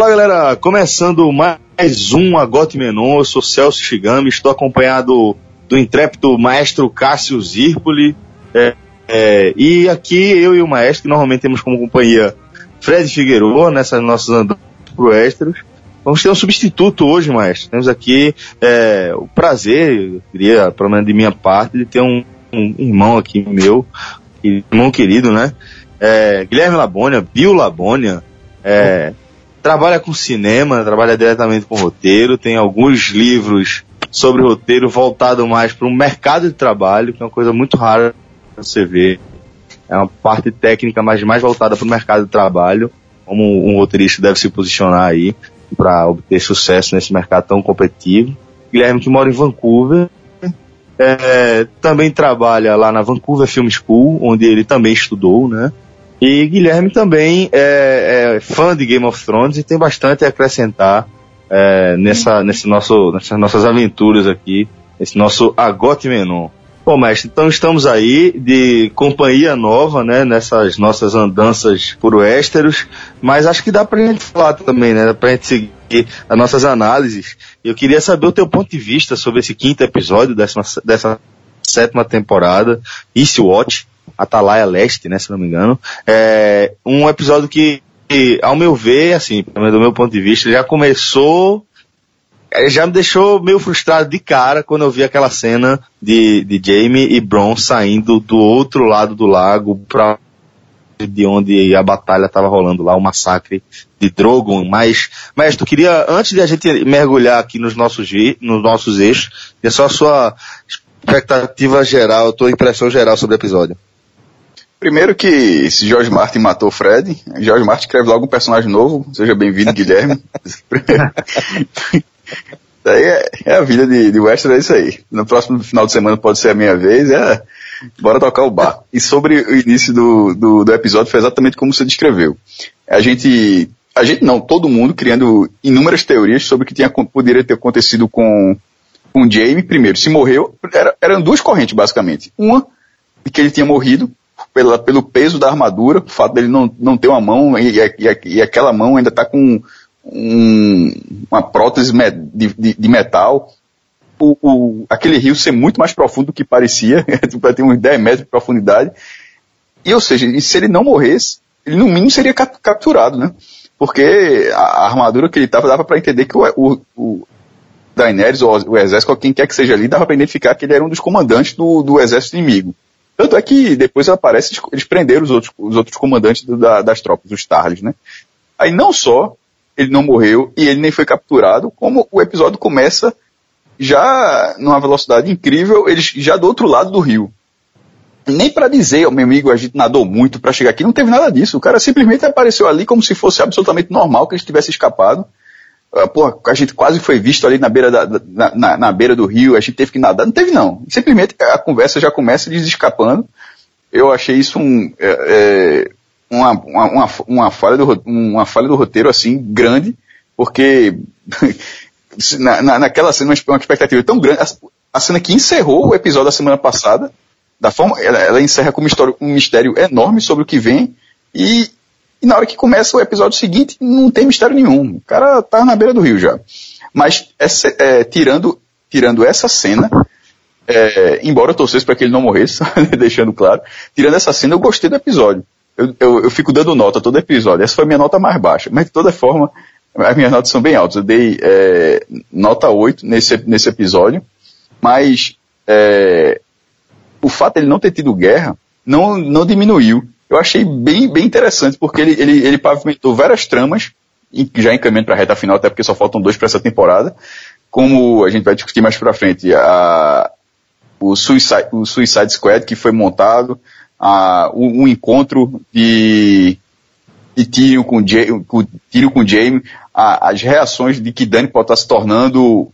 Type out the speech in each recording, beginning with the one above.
Fala galera, começando mais um Agote Menon, eu sou Celso Shigami, estou acompanhado do intrépido maestro Cássio Zirpoli, é, é, e aqui eu e o maestro, que normalmente temos como companhia Fred Figueiredo, nessas nossas andanças pro Ésteros, vamos ter um substituto hoje, maestro. Temos aqui é, o prazer, eu queria, pelo menos de minha parte, de ter um, um irmão aqui meu, irmão querido, né? É, Guilherme Labônia, Bill Labônia, é, trabalha com cinema, trabalha diretamente com roteiro, tem alguns livros sobre roteiro voltado mais para o mercado de trabalho, que é uma coisa muito rara você ver. É uma parte técnica, mas mais voltada para o mercado de trabalho, como um roteirista deve se posicionar aí para obter sucesso nesse mercado tão competitivo. Guilherme que mora em Vancouver, é, também trabalha lá na Vancouver Film School, onde ele também estudou, né? E Guilherme também é, é, fã de Game of Thrones e tem bastante a acrescentar é, nessa, nesse nosso, nessas nossas aventuras aqui, esse nosso Agote Menon. Bom, mestre, então estamos aí de companhia nova, né, nessas nossas andanças por Westeros, mas acho que dá pra gente falar também, né, dá pra gente seguir as nossas análises. Eu queria saber o teu ponto de vista sobre esse quinto episódio dessa, dessa sétima temporada, East Watch, Atalaia Leste, né, se não me engano. É um episódio que, ao meu ver, assim, do meu ponto de vista, já começou é, já me deixou meio frustrado de cara quando eu vi aquela cena de, de Jamie e Bron saindo do outro lado do lago para de onde a batalha estava rolando lá, o massacre de Drogon, mas, mas tu queria, antes de a gente mergulhar aqui nos nossos, nos nossos eixos, é só a sua expectativa geral, a tua impressão geral sobre o episódio. Primeiro que se George Martin matou o Fred, George Martin escreve logo um personagem novo, seja bem-vindo, Guilherme. Daí é, é, a vida de, de Western, é isso aí. No próximo final de semana pode ser a minha vez, é, bora tocar o bar. E sobre o início do, do, do episódio foi exatamente como você descreveu. A gente, a gente não, todo mundo criando inúmeras teorias sobre o que tinha, poderia ter acontecido com, com Jamie. Primeiro, se morreu, era, eram duas correntes basicamente. Uma, de que ele tinha morrido, pela, pelo peso da armadura, o fato dele não, não ter uma mão e, e, e aquela mão ainda está com um, uma prótese de, de, de metal, o, o, aquele rio ser muito mais profundo do que parecia, tipo, ter uns 10 metros de profundidade. E, ou seja, e se ele não morresse, ele no mínimo seria capturado, né? Porque a, a armadura que ele estava dava para entender que o, o, o Daenerys, ou o exército, ou quem quer que seja ali, dava para identificar que ele era um dos comandantes do, do exército inimigo. Tanto é que depois aparece, eles prenderam os outros, os outros comandantes do, da, das tropas, os Tarles, né? Aí não só ele não morreu e ele nem foi capturado, como o episódio começa já numa velocidade incrível, eles já do outro lado do rio. Nem para dizer, meu amigo, a gente nadou muito para chegar aqui, não teve nada disso. O cara simplesmente apareceu ali como se fosse absolutamente normal que ele tivesse escapado. Uh, porra, a gente quase foi visto ali na beira, da, na, na, beira do rio, a gente teve que nadar. Não teve não. Simplesmente a conversa já começa eles escapando. Eu achei isso um, é, é, uma, uma, uma, falha do, uma falha do roteiro assim, grande, porque na, na, naquela cena uma expectativa tão grande, a, a, cena que encerrou o episódio da semana passada, da forma, ela, ela encerra com um, um mistério enorme sobre o que vem, e e na hora que começa o episódio seguinte, não tem mistério nenhum. O cara tá na beira do rio já. Mas, essa, é, tirando, tirando essa cena, é, embora eu torcesse para que ele não morresse, deixando claro, tirando essa cena, eu gostei do episódio. Eu, eu, eu, fico dando nota todo episódio. Essa foi a minha nota mais baixa. Mas de toda forma, as minhas notas são bem altas. Eu dei é, nota 8 nesse, nesse episódio. Mas é, o fato de ele não ter tido guerra não, não diminuiu eu achei bem, bem interessante, porque ele, ele, ele pavimentou várias tramas, já encaminhando para a reta final, até porque só faltam dois para essa temporada, como a gente vai discutir mais para frente, a, o, Suicide, o Suicide Squad que foi montado, a, o, o encontro de, de Tyrion com, com, com Jaime, a, as reações de que Dani pode estar se tornando,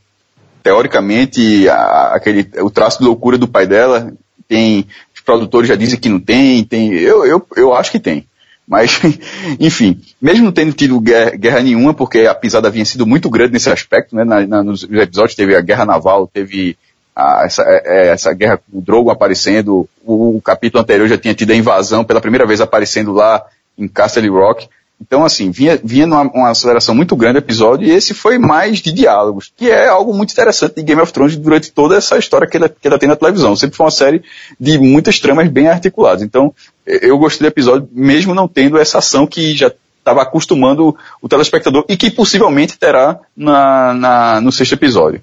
teoricamente, a, aquele, o traço de loucura do pai dela, tem produtores já dizem que não tem, tem, eu, eu, eu acho que tem. Mas, enfim, mesmo não tendo tido guerra, guerra, nenhuma, porque a pisada havia sido muito grande nesse aspecto, né? Na, na, nos episódios teve a guerra naval, teve a, essa, é, é, essa guerra com o Drogo aparecendo, o, o, capítulo anterior já tinha tido a invasão pela primeira vez aparecendo lá em Castle Rock. Então, assim, vinha, vinha numa uma aceleração muito grande o episódio, e esse foi mais de diálogos, que é algo muito interessante de Game of Thrones durante toda essa história que ela, que ela tem na televisão. Sempre foi uma série de muitas tramas bem articuladas. Então, eu gostei do episódio, mesmo não tendo essa ação que já estava acostumando o telespectador e que possivelmente terá na, na, no sexto episódio.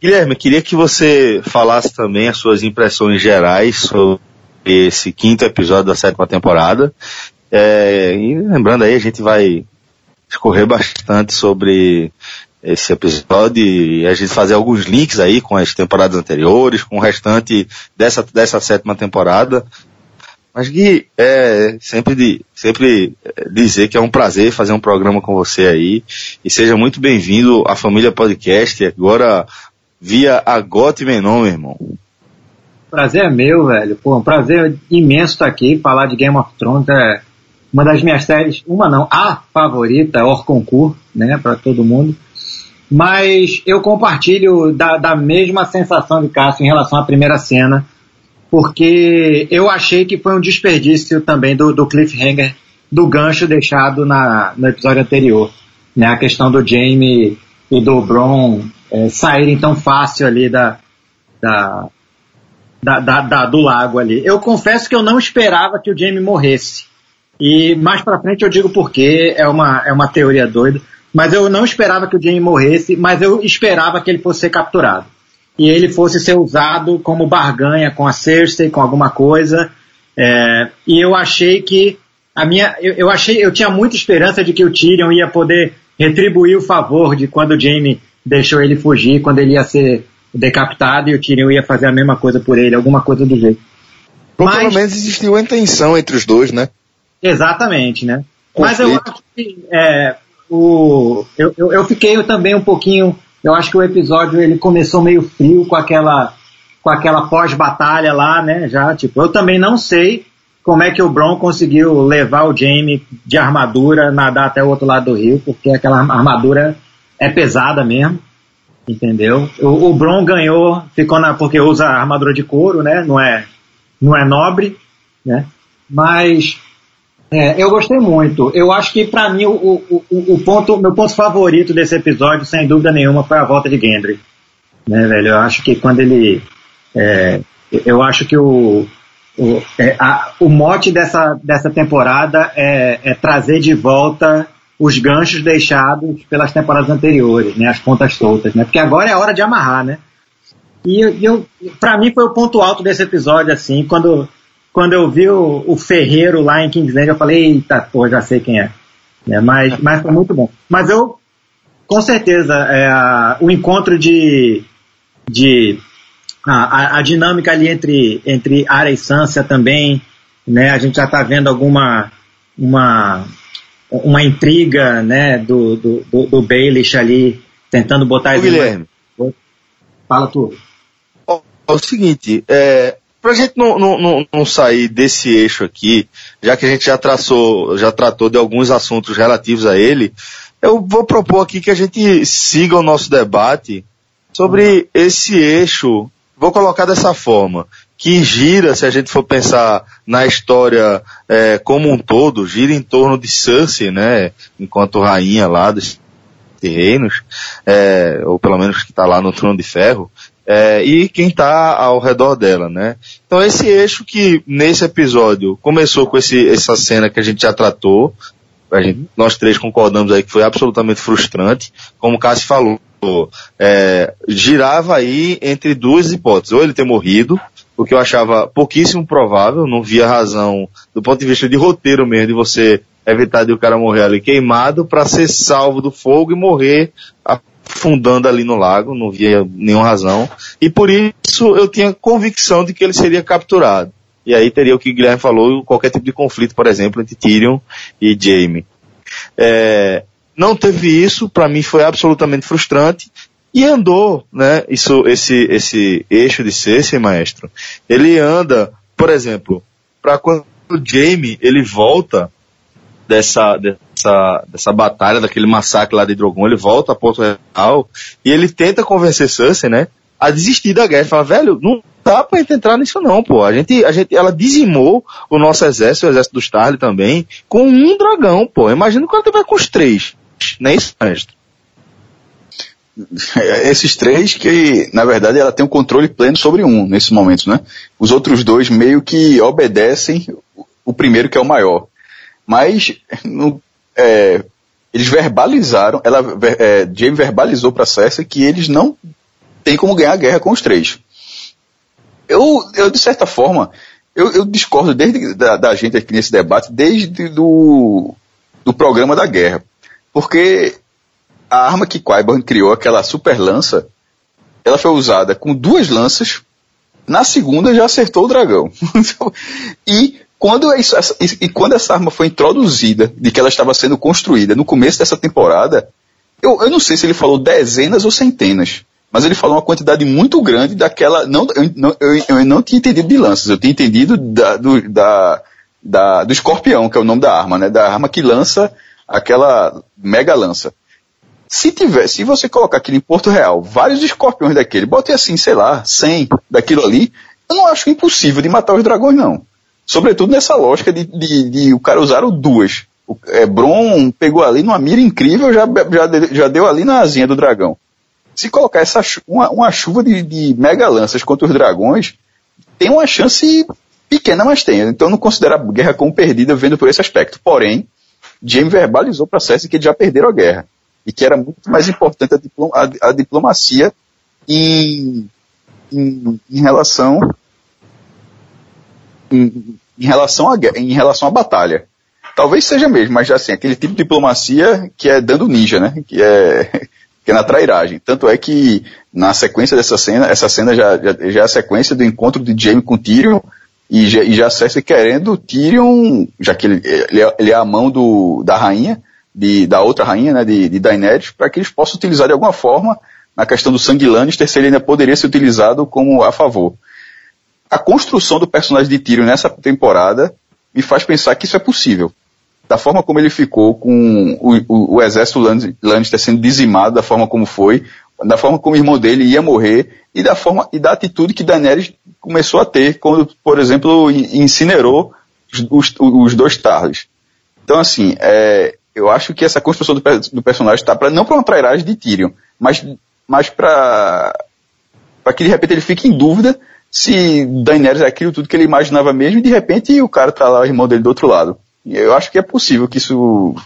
Guilherme, queria que você falasse também as suas impressões gerais sobre esse quinto episódio da sétima temporada. É, e lembrando aí, a gente vai escorrer bastante sobre esse episódio e a gente fazer alguns links aí com as temporadas anteriores, com o restante dessa, dessa sétima temporada. Mas Gui, é sempre, de, sempre é, dizer que é um prazer fazer um programa com você aí. E seja muito bem-vindo à família podcast, agora via a Got Menon, meu irmão. Prazer é meu, velho. Pô, um prazer imenso estar aqui, falar de Game of Thrones. É uma das minhas séries, uma não, a favorita, Orconcourt, né, para todo mundo. Mas eu compartilho da, da mesma sensação de Cássio em relação à primeira cena porque eu achei que foi um desperdício também do, do cliffhanger, do gancho deixado na, no episódio anterior. Né? A questão do Jamie e do Bron é, saírem tão fácil ali da, da, da, da, do lago ali. Eu confesso que eu não esperava que o Jamie morresse. E mais pra frente eu digo porque é uma, é uma teoria doida. Mas eu não esperava que o Jamie morresse, mas eu esperava que ele fosse ser capturado e ele fosse ser usado como barganha com a Cersei, com alguma coisa. É, e eu achei que a minha, eu, eu, achei, eu tinha muita esperança de que o Tyrion ia poder retribuir o favor de quando o Jaime deixou ele fugir, quando ele ia ser decapitado e o Tyrion ia fazer a mesma coisa por ele, alguma coisa do jeito. Mas, pelo menos existiu a intenção entre os dois, né? Exatamente, né? Conflito. Mas eu acho que é, o, eu, eu, eu fiquei também um pouquinho eu acho que o episódio ele começou meio frio com aquela com aquela pós-batalha lá, né? Já tipo, eu também não sei como é que o Bron conseguiu levar o Jamie de armadura nadar até o outro lado do rio, porque aquela armadura é pesada mesmo, entendeu? O, o Bron ganhou, ficou na porque usa armadura de couro, né? Não é não é nobre, né? Mas é, eu gostei muito. Eu acho que para mim o, o, o, ponto, meu ponto favorito desse episódio, sem dúvida nenhuma, foi a volta de Gendry. Né, velho? Eu acho que quando ele, é, eu acho que o, o, é, a, o mote dessa, dessa temporada é, é, trazer de volta os ganchos deixados pelas temporadas anteriores, né? As pontas soltas, né? Porque agora é hora de amarrar, né? E eu, para mim foi o ponto alto desse episódio, assim, quando quando eu vi o, o Ferreiro lá em Kingsland, eu falei, eita, pô, já sei quem é. é mas, mas foi muito bom. Mas eu, com certeza, é, o encontro de, de a, a, dinâmica ali entre, entre Arya e Sansa também, né, a gente já está vendo alguma uma, uma intriga, né, do, do, do, do Baelish ali, tentando botar... Guilherme. Fala tu. É o seguinte, é, Pra gente não, não, não, sair desse eixo aqui, já que a gente já traçou, já tratou de alguns assuntos relativos a ele, eu vou propor aqui que a gente siga o nosso debate sobre esse eixo, vou colocar dessa forma, que gira, se a gente for pensar na história é, como um todo, gira em torno de Cersei, né, enquanto rainha lá dos reinos, é, ou pelo menos que está lá no trono de ferro, é, e quem está ao redor dela, né? Então esse eixo que nesse episódio começou com esse, essa cena que a gente já tratou, gente, nós três concordamos aí que foi absolutamente frustrante, como o Cássio falou, é, girava aí entre duas hipóteses, ou ele ter morrido, o que eu achava pouquíssimo provável, não via razão do ponto de vista de roteiro mesmo, de você evitar de o cara morrer ali queimado para ser salvo do fogo e morrer afundando ali no lago, não via nenhuma razão. E por isso eu tinha convicção de que ele seria capturado. E aí teria o que o Guilherme falou, qualquer tipo de conflito, por exemplo, entre Tyrion e Jaime. É, não teve isso, para mim foi absolutamente frustrante. E andou, né, isso, esse, esse eixo de Cersei, maestro, ele anda, por exemplo, para quando Jaime, ele volta dessa, dessa batalha, daquele massacre lá de Drogon, ele volta a Porto Real e ele tenta convencer Cersei, né, a desistir da guerra. Ele fala, velho, não, dá pra gente entrar nisso não, pô. A gente, a gente, ela dizimou o nosso exército, o exército do Starly também, com um dragão, pô. Imagina quando tiver com os três. Não é isso? Esses três que, na verdade, ela tem um controle pleno sobre um nesse momento, né? Os outros dois meio que obedecem o primeiro que é o maior. Mas, no, é, eles verbalizaram, ela, é, Jamie verbalizou para Cersei que eles não têm como ganhar a guerra com os três. Eu, eu de certa forma, eu, eu discordo desde da, da, gente aqui nesse debate, desde do, do programa da guerra. Porque a arma que Qui-Gon criou, aquela super lança, ela foi usada com duas lanças, na segunda já acertou o dragão. e quando, isso, essa, e quando essa arma foi introduzida, de que ela estava sendo construída no começo dessa temporada, eu, eu não sei se ele falou dezenas ou centenas, mas ele falou uma quantidade muito grande daquela. Não, eu, eu, eu não tinha entendido de lanças, eu tinha entendido da, do, da, da, do escorpião, que é o nome da arma, né? Da arma que lança aquela mega lança. Se tiver, se você colocar aquilo em Porto Real, vários escorpiões daquele, bote assim, sei lá, 100 daquilo ali, eu não acho impossível de matar os dragões, não. Sobretudo nessa lógica de, de, de o cara usar o duas. O é, Bron pegou ali numa mira incrível, já, já, já deu ali na asinha do dragão. Se colocar essa, uma, uma chuva de, de mega lanças contra os dragões, tem uma chance pequena, mas tem. Então não considero a guerra como perdida vendo por esse aspecto. Porém, Jaime verbalizou para Cersei que eles já perderam a guerra. E que era muito mais importante a, diplom, a, a diplomacia em, em, em relação em, em, relação a, em relação à batalha. Talvez seja mesmo, mas assim, aquele tipo de diplomacia que é dando ninja, né? Que é, que é na trairagem. Tanto é que na sequência dessa cena, essa cena já, já, já é a sequência do encontro de Jaime com Tyrion e já, e já Cersei querendo Tyrion, já que ele, ele, é, ele é a mão do, da rainha, de, da outra rainha, né, de, de Daenerys, para que eles possam utilizar de alguma forma na questão do sangue Lannister, se ele ainda poderia ser utilizado como a favor a construção do personagem de Tyrion nessa temporada me faz pensar que isso é possível. Da forma como ele ficou com o, o, o exército Lannister sendo dizimado, da forma como foi, da forma como o irmão dele ia morrer e da forma e da atitude que Daenerys começou a ter quando, por exemplo, incinerou os, os, dois Tarles. Então, assim, é, eu acho que essa construção do, do personagem está para não para uma trairagem de Tyrion, mas, mas para para que de repente ele fique em dúvida se Daenerys é aquilo tudo que ele imaginava mesmo e de repente o cara tá lá, o irmão dele do outro lado. Eu acho que é possível que isso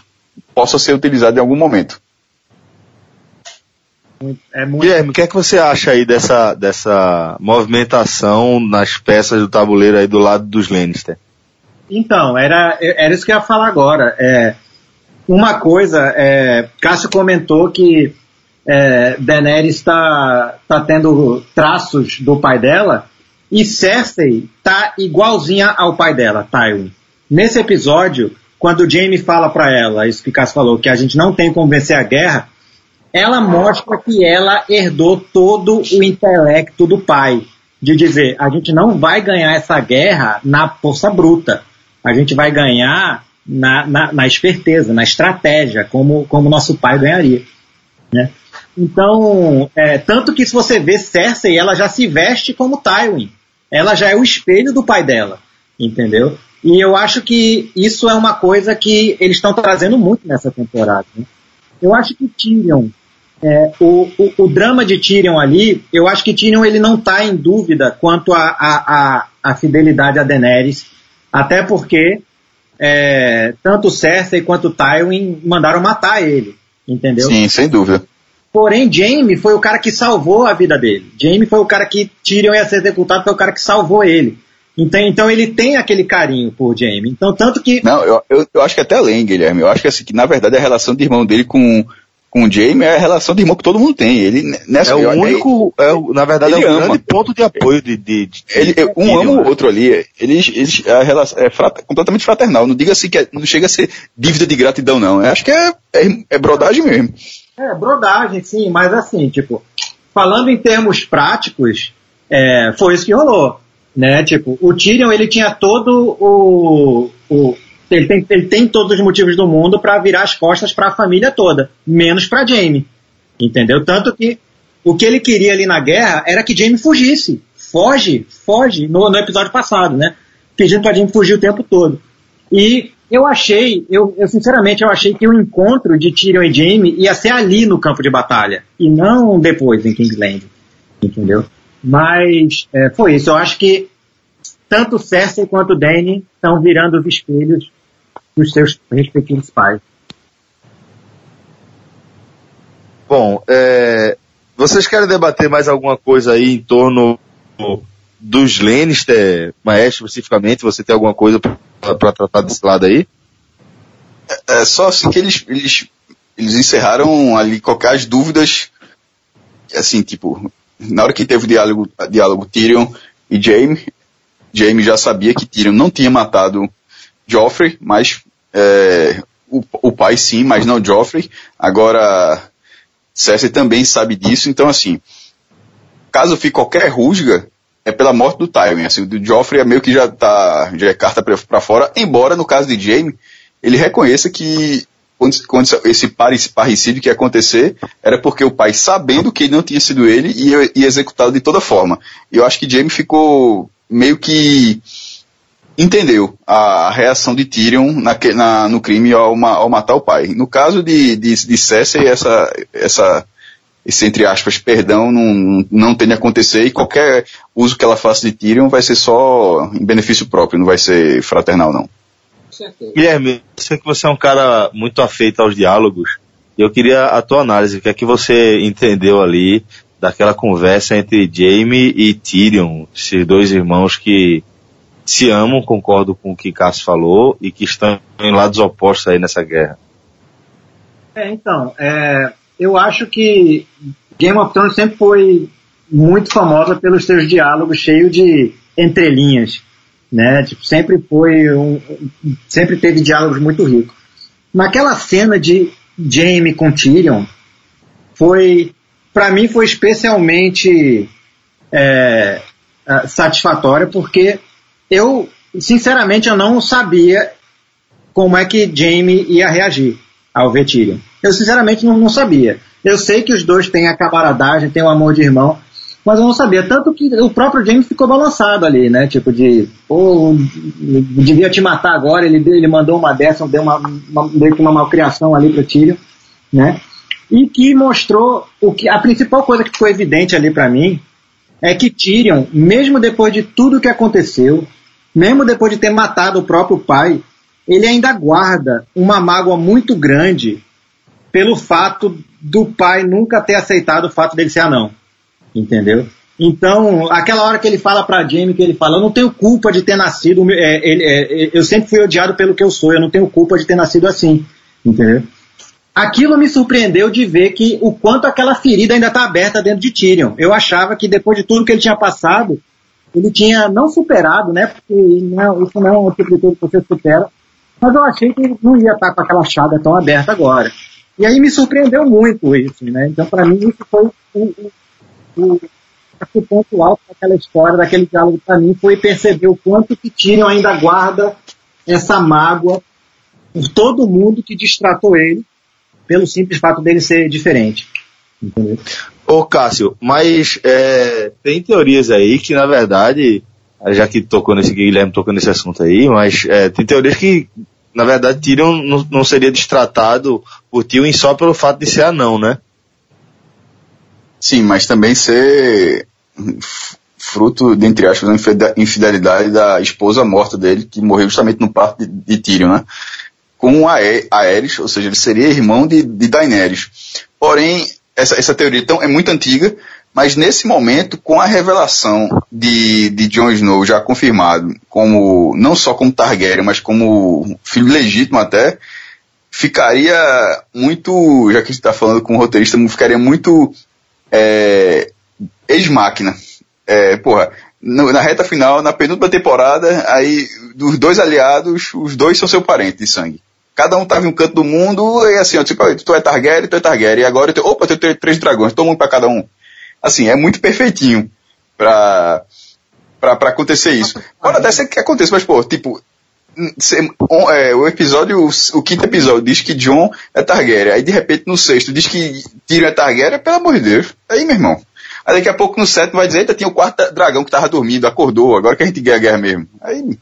possa ser utilizado em algum momento. É muito... Guilherme, o que é que você acha aí dessa, dessa movimentação nas peças do tabuleiro aí do lado dos Lannister? Então, era, era isso que eu ia falar agora. É, uma coisa, é, Cássio comentou que é, Daenerys está tá tendo traços do pai dela, e Cersei tá igualzinha ao pai dela, Tywin. Nesse episódio, quando o Jaime fala para ela, isso que Cass falou, que a gente não tem como vencer a guerra, ela mostra que ela herdou todo o intelecto do pai. De dizer, a gente não vai ganhar essa guerra na força bruta. A gente vai ganhar na, na, na esperteza, na estratégia, como, como nosso pai ganharia. Né? Então, é, tanto que se você vê Cersei, ela já se veste como Tywin ela já é o espelho do pai dela, entendeu? E eu acho que isso é uma coisa que eles estão trazendo muito nessa temporada. Né? Eu acho que Tyrion, é, o, o, o, drama de Tyrion ali, eu acho que Tyrion ele não está em dúvida quanto à a, a, a, fidelidade a Daenerys, até porque é, tanto Cersei quanto Tywin mandaram matar ele, entendeu? Sim, sem dúvida. Porém, Jaime foi o cara que salvou a vida dele. Jaime foi o cara que Tyrion ia ser executado, foi o cara que salvou ele. Então, então ele tem aquele carinho por Jaime. Então, tanto que. Não, eu, eu, eu acho que até além, Guilherme. Eu acho que, assim, que na verdade a relação de irmão dele com, com o Jaime é a relação de irmão que todo mundo tem. Ele, nessa, é o único, é, na verdade, é o ama. grande ponto de apoio de, de, de ele, Um ama o né? outro ali. Eles, eles, a relação é frat, completamente fraternal. Não diga assim que é, não chega a ser dívida de gratidão, não. Eu acho que é, é, é brodagem mesmo. É, brodagem, sim, mas assim, tipo, falando em termos práticos, é, foi isso que rolou. Né? Tipo, o Tyrion ele tinha todo o. o ele, tem, ele tem todos os motivos do mundo para virar as costas para a família toda, menos para Jaime. Entendeu? Tanto que o que ele queria ali na guerra era que Jaime fugisse. foge, foge no, no episódio passado, né? Pedindo pra Jim fugir o tempo todo. E eu achei, eu, eu, sinceramente eu achei que o encontro de Tyrion e Jaime ia ser ali no campo de batalha e não depois em Kingsland, entendeu? Mas é, foi isso. Eu acho que tanto Cersei quanto Dany estão virando os espelhos dos seus respectivos pais. Bom, é, vocês querem debater mais alguma coisa aí em torno dos Lannister, Maestro, especificamente? Você tem alguma coisa para tratar desse lado aí? É, é, só assim que eles, eles, eles encerraram ali qualquer dúvidas, assim, tipo, na hora que teve o diálogo, diálogo Tyrion e Jaime, Jaime já sabia que Tyrion não tinha matado Joffrey, mas é, o, o pai sim, mas não Joffrey. Agora, Cersei também sabe disso, então assim, caso fique qualquer rusga, é pela morte do Tywin. Assim, o Joffrey é meio que já tá, já é carta para fora, embora no caso de Jaime, ele reconheça que quando, quando esse parricídio que ia acontecer, era porque o pai, sabendo que não tinha sido ele, ia, ia executá-lo de toda forma. E eu acho que Jaime ficou meio que entendeu a, a reação de Tyrion na, na, no crime ao, ao, matar o pai. No caso de, de, de Cersei, essa, essa, esse, entre aspas, perdão não, não tem de acontecer e qualquer uso que ela faça de Tyrion vai ser só em benefício próprio, não vai ser fraternal não certeza. Guilherme, eu sei que você é um cara muito afeito aos diálogos. E eu queria a tua análise. O que é que você entendeu ali daquela conversa entre Jamie e Tyrion, esses dois irmãos que se amam, concordo com o que Cássio falou, e que estão em lados opostos aí nessa guerra. É, então, é, eu acho que Game of Thrones sempre foi muito famosa pelos seus diálogos cheios de entrelinhas né? Tipo, sempre foi um, sempre teve diálogos muito ricos. Naquela cena de Jaime com Tyrion, foi, para mim foi especialmente é, é, satisfatória porque eu, sinceramente, eu não sabia como é que Jaime ia reagir ao ver Tyrion. Eu sinceramente não, não sabia. Eu sei que os dois têm a camaradagem, têm o amor de irmão, mas eu não sabia. Tanto que o próprio James ficou balançado ali, né? Tipo de, pô, devia te matar agora, ele, ele mandou uma dessa, deu uma, uma, que uma malcriação ali para Tyrion, né? E que mostrou o que a principal coisa que ficou evidente ali para mim é que Tyrion, mesmo depois de tudo que aconteceu, mesmo depois de ter matado o próprio pai, ele ainda guarda uma mágoa muito grande pelo fato do pai nunca ter aceitado o fato dele ser anão entendeu? Então, aquela hora que ele fala para Jamie, que ele fala, eu não tenho culpa de ter nascido, é, é, eu sempre fui odiado pelo que eu sou, eu não tenho culpa de ter nascido assim, entendeu? Aquilo me surpreendeu de ver que o quanto aquela ferida ainda está aberta dentro de Tyrion. Eu achava que depois de tudo que ele tinha passado, ele tinha não superado, né? Porque não, isso não é um tipo de coisa que você supera, mas eu achei que não ia estar com aquela chaga tão aberta agora. E aí me surpreendeu muito isso, né? Então, para mim, isso foi o, o, o ponto alto daquela história, daquele diálogo para mim, foi perceber o quanto que Tyrion ainda guarda essa mágoa por todo mundo que distratou ele, pelo simples fato dele ser diferente. Entendeu? Ô Cássio, mas é, tem teorias aí que na verdade, já que tocou nesse Guilherme tocou nesse assunto aí, mas é, tem teorias que na verdade Tyrion não, não seria destratado por Tyrion só pelo fato de ser anão, né? Sim, mas também ser fruto, dentre aspas, da infidelidade da esposa morta dele, que morreu justamente no parto de, de Tyrion, né? Com a Aerys, ou seja, ele seria irmão de, de Daenerys. Porém, essa, essa teoria então, é muito antiga, mas nesse momento, com a revelação de, de Jon Snow já confirmado, como não só como Targaryen, mas como filho legítimo até, ficaria muito, já que a gente está falando com o roteirista, ficaria muito é, ex-máquina. É, porra, na reta final, na penúltima temporada, aí dos dois aliados, os dois são seu parente de sangue. Cada um tava em um canto do mundo, e assim, ó, tipo, tu é Targaryen, tu é Targaryen, e agora eu tenho, opa, eu tenho três dragões, toma um pra cada um. Assim, é muito perfeitinho pra, pra, pra acontecer isso. Pode até ser que aconteça, mas, pô, tipo, é, o episódio, o quinto episódio diz que John é Targaryen, aí de repente no sexto diz que Tyrion é Targaryen, pelo amor de Deus. Aí, meu irmão. Aí daqui a pouco no sétimo vai dizer, eita, tinha o quarto dragão que tava dormindo, acordou, agora que a gente ganha a guerra mesmo. Aí...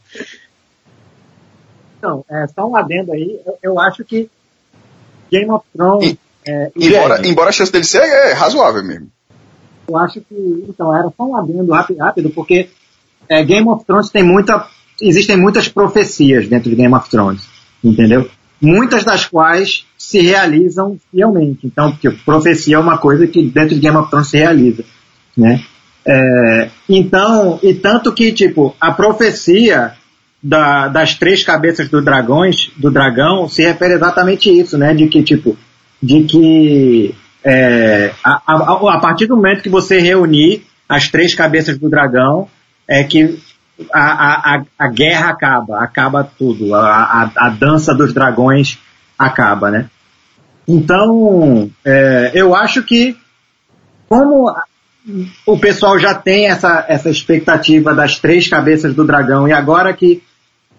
Então, é, só um adendo aí, eu, eu acho que Game of Thrones... E, é, embora, embora a chance dele ser é razoável mesmo. Eu acho que, então, era só um adendo rápido, rápido porque é, Game of Thrones tem muita, existem muitas profecias dentro de Game of Thrones, entendeu? Muitas das quais se realizam fielmente. Então, porque profecia é uma coisa que dentro de Game of Thrones se realiza, né? É, então, e tanto que, tipo, a profecia da, das três cabeças do dragões, do dragão, se refere exatamente a isso, né? De que, tipo, de que é, a, a, a, partir do momento que você reunir as três cabeças do dragão, é que a, a, guerra acaba, acaba tudo, a, a, dança dos dragões acaba, né? Então, é, eu acho que como o pessoal já tem essa, essa expectativa das três cabeças do dragão e agora que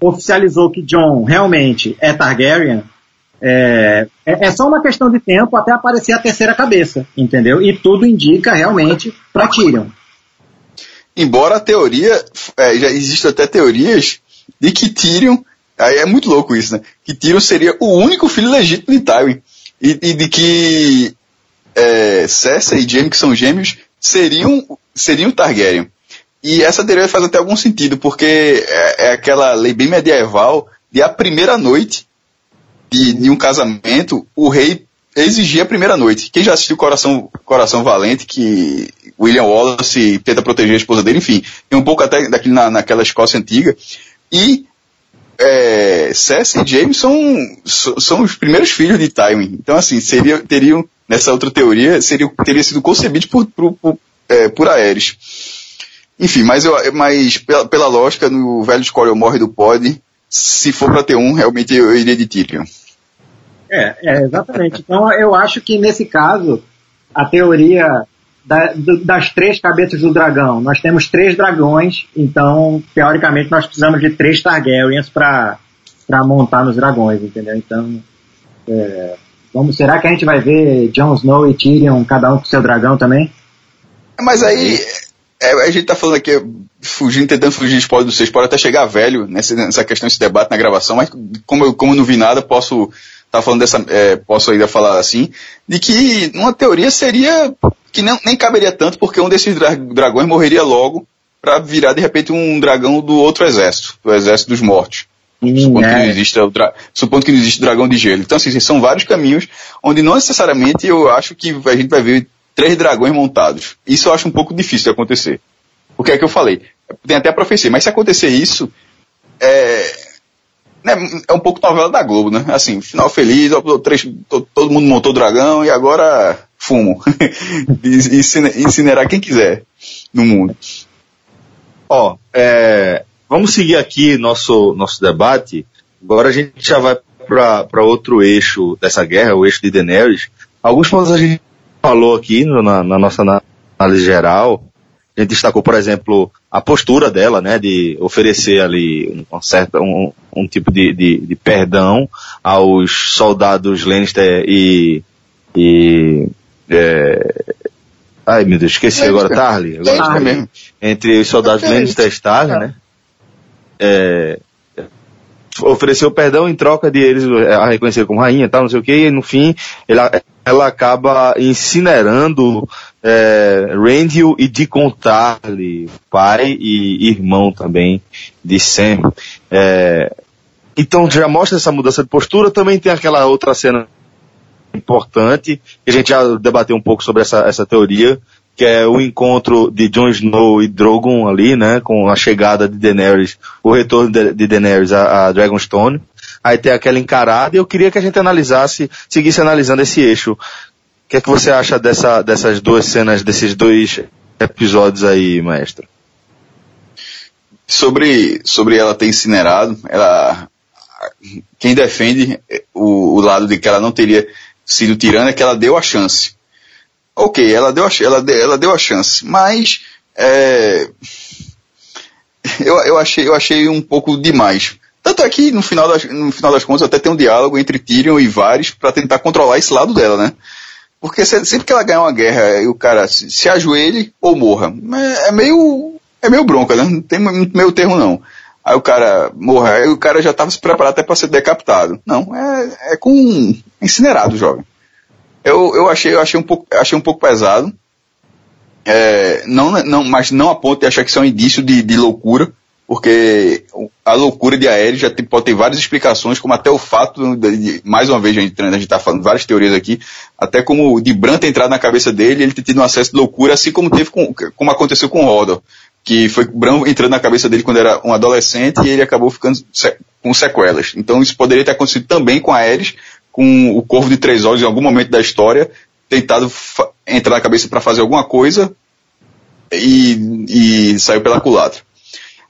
oficializou que John realmente é Targaryen, é, é, é, só uma questão de tempo até aparecer a terceira cabeça, entendeu? E tudo indica realmente para Tyrion. Embora a teoria, é, já existem até teorias de que Tyrion, aí é muito louco isso, né? Que Tyrion seria o único filho legítimo de Tywin. E, e de que é, Cersei e Jaime, que são gêmeos, seriam, seriam Targaryen. E essa teoria faz até algum sentido, porque é, é aquela lei bem medieval de a primeira noite de, de um casamento, o rei exigia a primeira noite. Quem já assistiu Coração, Coração Valente, que William Wallace tenta proteger a esposa dele, enfim, tem um pouco até daquele na, naquela Escócia antiga. E é, Cersei e James são, são os primeiros filhos de Tywin. Então, assim, seria, teriam, nessa outra teoria, seria, teria sido concebido por, por, por, é, por Aerys. Enfim, mas, eu, mas pela, pela lógica, no velho Scorio morre do pod, se for para ter um, realmente eu iria de Tyrion. É, é, exatamente. Então eu acho que nesse caso, a teoria da, do, das três cabeças do dragão, nós temos três dragões, então teoricamente nós precisamos de três Targaryens para montar nos dragões, entendeu? Então, é, vamos, será que a gente vai ver Jon Snow e Tyrion, cada um com seu dragão também? Mas aí, é, a gente tá falando aqui, fugindo, tentando fugir de spoiler do vocês, pode até chegar velho nessa, nessa questão, esse debate na gravação, mas como eu, como eu não vi nada, posso tá falando dessa, é, posso ainda falar assim, de que uma teoria seria que não, nem caberia tanto, porque um desses dra dragões morreria logo para virar de repente um dragão do outro exército, do exército dos mortos. Hum, supondo, é. que não existe supondo que não existe dragão de gelo. Então, assim, são vários caminhos onde não necessariamente eu acho que a gente vai ver três dragões montados. Isso eu acho um pouco difícil de acontecer. O que é que eu falei? Tem até a profecia, mas se acontecer isso, é, né, é um pouco novela da Globo, né? Assim, final feliz, três, todo mundo montou dragão e agora fumo. Incinerar quem quiser no mundo. Ó, é, vamos seguir aqui nosso, nosso debate. Agora a gente já vai para outro eixo dessa guerra, o eixo de Daenerys. Alguns pontos a gente falou aqui no, na, na, nossa análise geral, a gente destacou, por exemplo, a postura dela, né, de oferecer ali um, certa, um, um tipo de, de, de, perdão aos soldados Lannister e, e é, ai meu Deus, esqueci Lannister. agora, Tarly, agora Tarly. mesmo, entre os soldados Lannister e Stark, né, é, ofereceu perdão em troca de eles a reconhecer como rainha e tal, não sei o que, e no fim ela, ela acaba incinerando é, Randall e Deacon Tarly, pai e irmão também de Sam. É, então já mostra essa mudança de postura, também tem aquela outra cena importante, que a gente já debateu um pouco sobre essa, essa teoria, que é o encontro de Jon Snow e Drogon ali, né, com a chegada de Daenerys, o retorno de, Daenerys a, a Dragonstone. Aí tem aquela encarada e eu queria que a gente analisasse, seguisse analisando esse eixo. O que é que você acha dessa, dessas duas cenas, desses dois episódios aí, maestro? Sobre, sobre ela ter incinerado, ela, quem defende o, o lado de que ela não teria sido tirana é que ela deu a chance ok, ela deu a, ela deu, ela deu a chance, mas é, eu, eu, achei, eu achei um pouco demais. Tanto é que no final das, no final das contas até tem um diálogo entre Tyrion e Varys para tentar controlar esse lado dela, né? Porque sempre que ela ganhar uma guerra e o cara se, se ajoelhe ou morra, é, é meio é meio bronca, né? Não tem meio termo não. Aí o cara morre, aí o cara já estava se preparado até para ser decapitado. Não, é, é com incinerado, jovem. Eu, eu achei, eu achei um pouco, achei um pouco pesado. É, não, não, mas não a ponto de achar que um indício de, de loucura, porque a loucura de Aéreo já tem, pode ter várias explicações, como até o fato, de, de mais uma vez, a gente está falando várias teorias aqui, até como de Bran ter entrado na cabeça dele, ele ter tido um acesso de loucura, assim como teve com, como aconteceu com o que foi Bran entrando na cabeça dele quando era um adolescente e ele acabou ficando com sequelas. Então isso poderia ter acontecido também com Ares, com o Corvo de Três Olhos em algum momento da história, tentado entrar na cabeça para fazer alguma coisa e, e saiu pela culatra.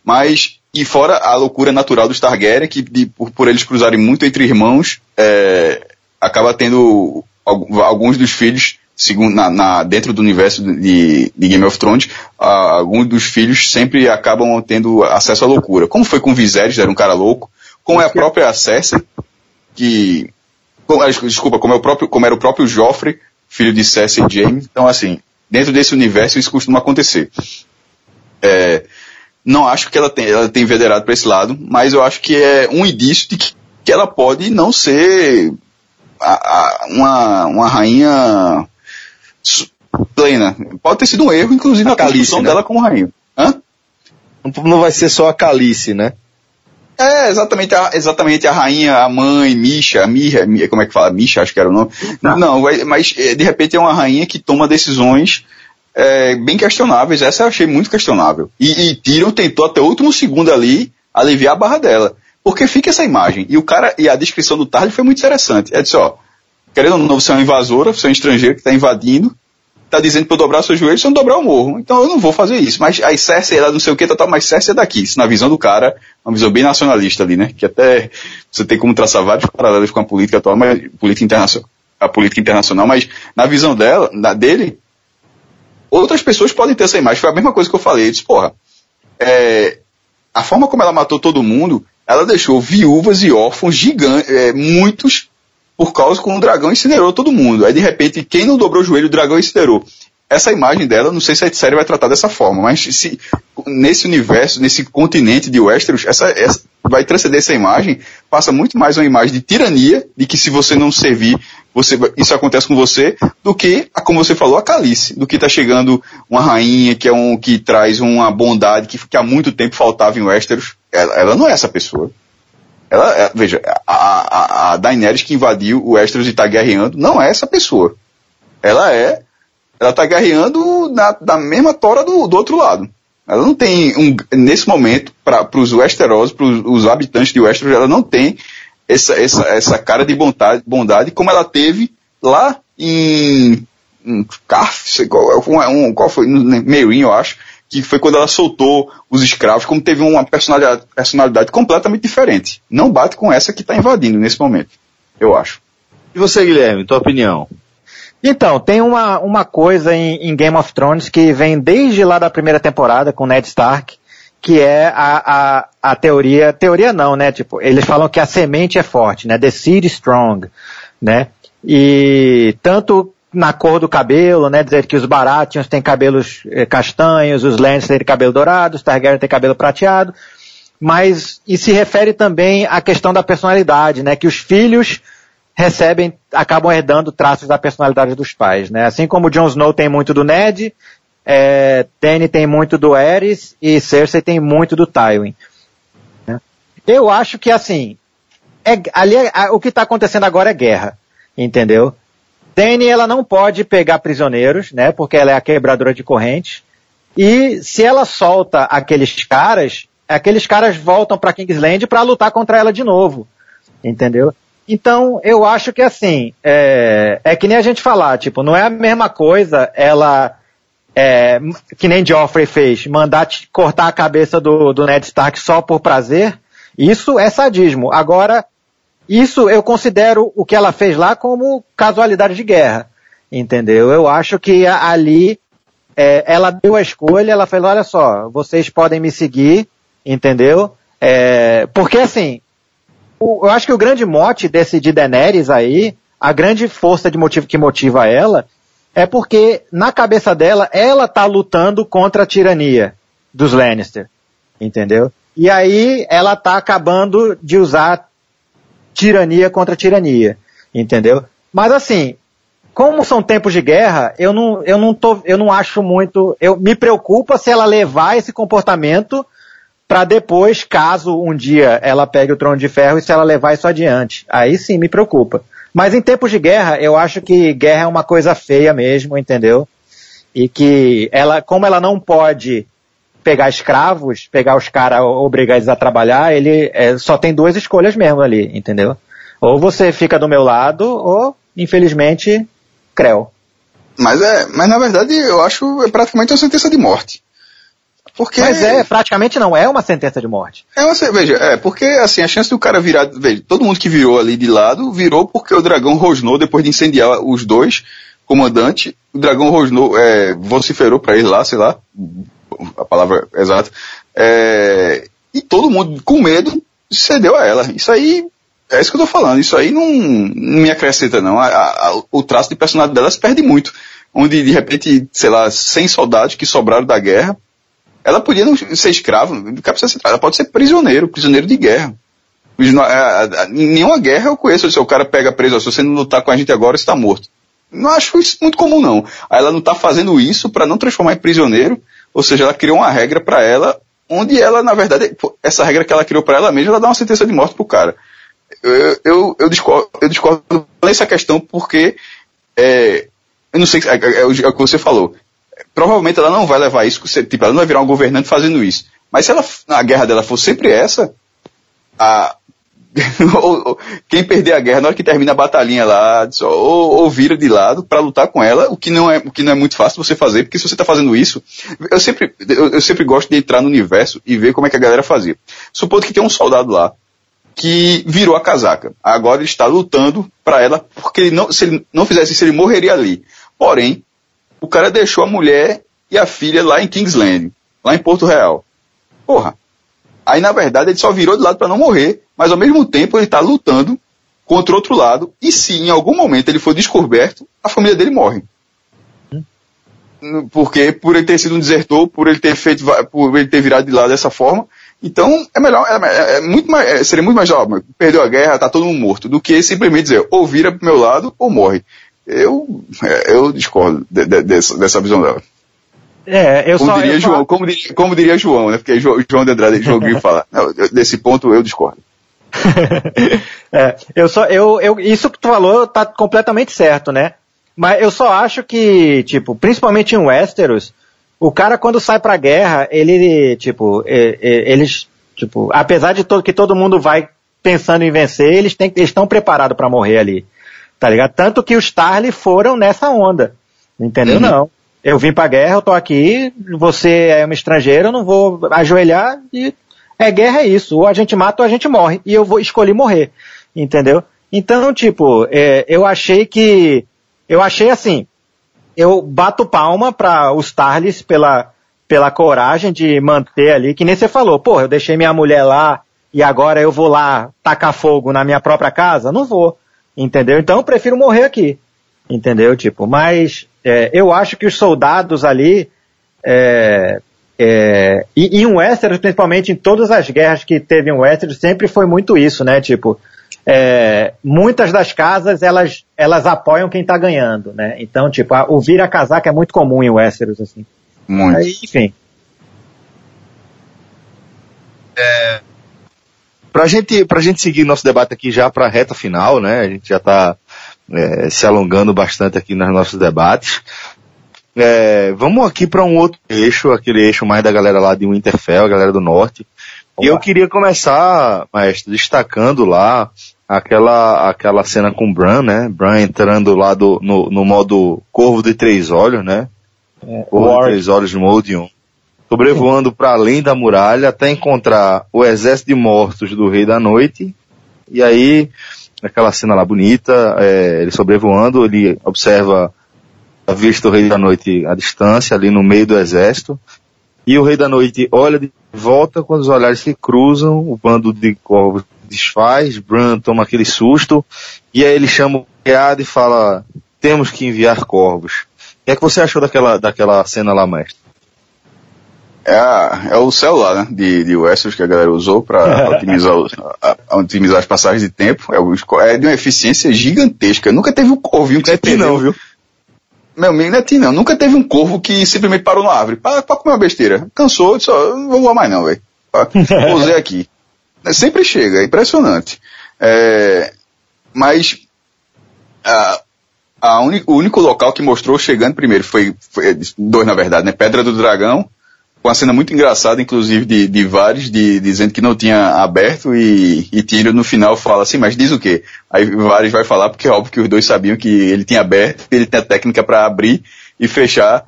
Mas, e fora a loucura natural dos Targaryen, que de, por, por, eles cruzarem muito entre irmãos, é, acaba tendo alguns dos filhos, segundo, na, na, dentro do universo de, de Game of Thrones, alguns dos filhos sempre acabam tendo acesso à loucura. Como foi com Viserys, era um cara louco, como é a própria Cersei, que, desculpa, como, é o próprio, como era o próprio Joffrey, filho de Cersei e Jaime. Então, assim, dentro desse universo isso costuma acontecer. É, não acho que ela tem, ela tem envederado para esse lado, mas eu acho que é um indício de que, que ela pode não ser a, a, uma, uma rainha plena. Pode ter sido um erro, inclusive, a, a construção né? dela como rainha. Hã? Não vai ser só a Calice, né? É, exatamente a, exatamente a rainha, a mãe, Misha, a Mirra, como é que fala? Misha, acho que era o nome. Não, não mas é, de repente é uma rainha que toma decisões é, bem questionáveis. Essa eu achei muito questionável. E, e Tyrion tentou até o último segundo ali aliviar a barra dela. Porque fica essa imagem. E o cara, e a descrição do Tarly foi muito interessante. É disse, ó, querendo ou não, você é uma invasora, você é um estrangeiro que está invadindo, está dizendo para eu dobrar seus joelhos, se eu não dobrar eu morro. Então eu não vou fazer isso. Mas aí Cersei, ela não sei o que, tá, tá, mas Cersei é daqui. Isso na visão do cara, uma visão bem nacionalista ali, né? Que até você tem como traçar vários paralelos com a política atual, mas política internacional, a política internacional, mas na visão dela, na, dele, Outras pessoas podem ter essa imagem. Foi a mesma coisa que eu falei. Eu disse, porra, é, a forma como ela matou todo mundo, ela deixou viúvas e órfãos gigantes, é, muitos, por causa que o dragão incinerou todo mundo. Aí de repente, quem não dobrou o joelho, o dragão incinerou essa imagem dela, não sei se a série vai tratar dessa forma, mas se nesse universo, nesse continente de Westeros, essa, essa vai transcender essa imagem, passa muito mais uma imagem de tirania, de que se você não servir, você, isso acontece com você, do que, como você falou, a Calice, do que está chegando uma rainha que é um que traz uma bondade que, que há muito tempo faltava em Westeros. Ela, ela não é essa pessoa. Ela, é, veja, a, a, a Daenerys que invadiu o Westeros e está guerreando, não é essa pessoa. Ela é ela está guerreando na, na mesma tora do, do outro lado. Ela não tem, um, nesse momento, para os Westeros, para os habitantes de Westeros, ela não tem essa, essa, essa cara de bondade, bondade como ela teve lá em, em Carf, sei qual, um, qual foi, Meereen, eu acho, que foi quando ela soltou os escravos, como teve uma personalidade, personalidade completamente diferente. Não bate com essa que está invadindo nesse momento, eu acho. E você, Guilherme, tua opinião? Então, tem uma, uma coisa em, em, Game of Thrones que vem desde lá da primeira temporada com Ned Stark, que é a, a, a teoria, teoria não, né? Tipo, eles falam que a semente é forte, né? The seed strong, né? E tanto na cor do cabelo, né? Dizer que os Baratheons têm cabelos eh, castanhos, os Lannister têm cabelo dourado, os Targaryen têm cabelo prateado, mas e se refere também à questão da personalidade, né? Que os filhos recebem, acabam herdando traços da personalidade dos pais, né? Assim como Jon Snow tem muito do Ned, é, Dany tem muito do Aerys e Cersei tem muito do Tywin. Né? Eu acho que assim, é, ali é, o que está acontecendo agora é guerra, entendeu? Dany ela não pode pegar prisioneiros, né? Porque ela é a quebradora de correntes. E se ela solta aqueles caras, aqueles caras voltam para Kingsland para lutar contra ela de novo, entendeu? Então, eu acho que assim, é, é que nem a gente falar, tipo, não é a mesma coisa ela, é, que nem Joffrey fez, mandar cortar a cabeça do, do Ned Stark só por prazer. Isso é sadismo. Agora, isso eu considero o que ela fez lá como casualidade de guerra. Entendeu? Eu acho que ali é, ela deu a escolha, ela falou, olha só, vocês podem me seguir, entendeu? É, porque assim, eu acho que o grande mote desse de Daenerys aí, a grande força de motivo que motiva ela é porque na cabeça dela, ela tá lutando contra a tirania dos Lannister, entendeu? E aí ela tá acabando de usar tirania contra tirania, entendeu? Mas assim, como são tempos de guerra, eu não, eu não tô, eu não acho muito, eu me preocupa se ela levar esse comportamento para depois, caso um dia ela pegue o trono de ferro e se ela levar isso adiante. Aí sim me preocupa. Mas em tempos de guerra, eu acho que guerra é uma coisa feia mesmo, entendeu? E que ela, como ela não pode pegar escravos, pegar os caras, obrigar eles a trabalhar, ele é, só tem duas escolhas mesmo ali, entendeu? Ou você fica do meu lado, ou, infelizmente, creu. Mas é, mas na verdade eu acho é praticamente uma sentença de morte. Porque... Mas é, praticamente não, é uma sentença de morte. É uma, veja, é, porque assim, a chance do cara virar, veja, todo mundo que virou ali de lado, virou porque o dragão rosnou depois de incendiar os dois comandantes, o dragão rosnou, é, vociferou para ele lá, sei lá, a palavra exata, é, e todo mundo com medo cedeu a ela. Isso aí, é isso que eu tô falando, isso aí não, não me acrescenta não. A, a, o traço de personalidade dela se perde muito. Onde de repente, sei lá, 100 soldados que sobraram da guerra, ela podia não ser escrava, ela pode ser prisioneiro, prisioneiro de guerra. Nenhuma guerra eu conheço, se o cara pega preso, se você não lutar com a gente agora, está morto. Não acho isso muito comum não. Ela não está fazendo isso para não transformar em prisioneiro, ou seja, ela criou uma regra para ela, onde ela, na verdade, essa regra que ela criou para ela mesma, ela dá uma sentença de morte pro cara. Eu, eu, eu, discordo, eu discordo nessa questão porque, é, eu não sei, é, é, é, o que você falou. Provavelmente ela não vai levar isso, tipo, ela não vai virar um governante fazendo isso. Mas se ela, a guerra dela for sempre essa, a, quem perder a guerra na hora que termina a batalhinha lá, ou, ou vira de lado para lutar com ela, o que não é, o que não é muito fácil você fazer, porque se você está fazendo isso, eu sempre, eu, eu, sempre gosto de entrar no universo e ver como é que a galera fazia. Supondo que tem um soldado lá que virou a casaca. Agora ele está lutando para ela, porque ele não, se ele não fizesse isso, ele morreria ali. Porém, o cara deixou a mulher e a filha lá em Kingsland, lá em Porto Real. Porra. Aí na verdade ele só virou de lado para não morrer, mas ao mesmo tempo ele está lutando contra outro lado, e se em algum momento ele for descoberto, a família dele morre. Porque por ele ter sido um desertor, por ele ter feito, por ele ter virado de lado dessa forma, então é melhor, é, é muito mais, é, seria muito mais, ó, perdeu a guerra, tá todo mundo morto, do que simplesmente dizer, ou vira pro meu lado ou morre. Eu, é, eu discordo de, de, dessa, dessa visão dela. É, eu como só, diria eu João, como, diria, como diria João, né? Porque João, João de Andrade, João Grilo fala. Não, desse ponto eu discordo. é, eu só, eu, eu, isso que tu falou tá completamente certo, né? Mas eu só acho que, tipo, principalmente em Westeros, o cara quando sai pra guerra, ele, tipo, eles, tipo, apesar de todo, que todo mundo vai pensando em vencer, eles têm, eles estão preparados para morrer ali. Tá ligado? Tanto que os Tarly foram nessa onda. Entendeu? Uhum. Não. Eu vim pra guerra, eu tô aqui, você é um estrangeiro, eu não vou ajoelhar e é guerra é isso. Ou a gente mata ou a gente morre. E eu vou escolher morrer. Entendeu? Então, tipo, é, eu achei que, eu achei assim, eu bato palma para os Tarlis pela, pela coragem de manter ali, que nem você falou, pô, eu deixei minha mulher lá e agora eu vou lá tacar fogo na minha própria casa? Não vou. Entendeu? Então eu prefiro morrer aqui. Entendeu? Tipo, mas é, eu acho que os soldados ali, é, é, e, e em Westeros, principalmente em todas as guerras que teve em Westeros, sempre foi muito isso, né? Tipo, é, muitas das casas elas, elas apoiam quem está ganhando, né? Então, tipo, a, o vira-casaca é muito comum em Westeros, assim. Muito. Aí, enfim. É, Pra gente, pra gente seguir nosso debate aqui já para a reta final, né? A gente já está é, se alongando bastante aqui nos nossos debates. É, vamos aqui para um outro eixo, aquele eixo mais da galera lá de Winterfell, a galera do norte. Olá. E eu queria começar, maestro, destacando lá aquela, aquela cena com o Bran, né? Bran entrando lá do, no, no modo Corvo de Três Olhos, né? É, Corvo de Três Olhos de Moldion sobrevoando para além da muralha até encontrar o exército de mortos do Rei da Noite. E aí, aquela cena lá bonita, é, ele sobrevoando, ele observa a vista do Rei da Noite à distância, ali no meio do exército. E o Rei da Noite olha de volta quando os olhares se cruzam, o bando de corvos desfaz, Bran toma aquele susto, e aí ele chama o criado e fala, temos que enviar corvos. O que é que você achou daquela, daquela cena lá, mestre? É, a, é o celular, né, de, de Westeros que a galera usou para otimizar, otimizar as passagens de tempo. É, é de uma eficiência gigantesca. Nunca teve um corvinho que não é não, viu? Meu amigo, não é ti não. Nunca teve um corvo que simplesmente parou na árvore para comer uma besteira. Cansou, disse, ó, não vou voar mais não, velho. Pousei aqui. Sempre chega, é impressionante. É, mas a, a uni, o único local que mostrou chegando primeiro foi, foi, dois na verdade, né? Pedra do Dragão, com uma cena muito engraçada, inclusive de, de Vares, de, dizendo que não tinha aberto e, e Tyrion no final fala assim, mas diz o quê? Aí Vares vai falar porque é óbvio que os dois sabiam que ele tinha aberto, ele tem a técnica para abrir e fechar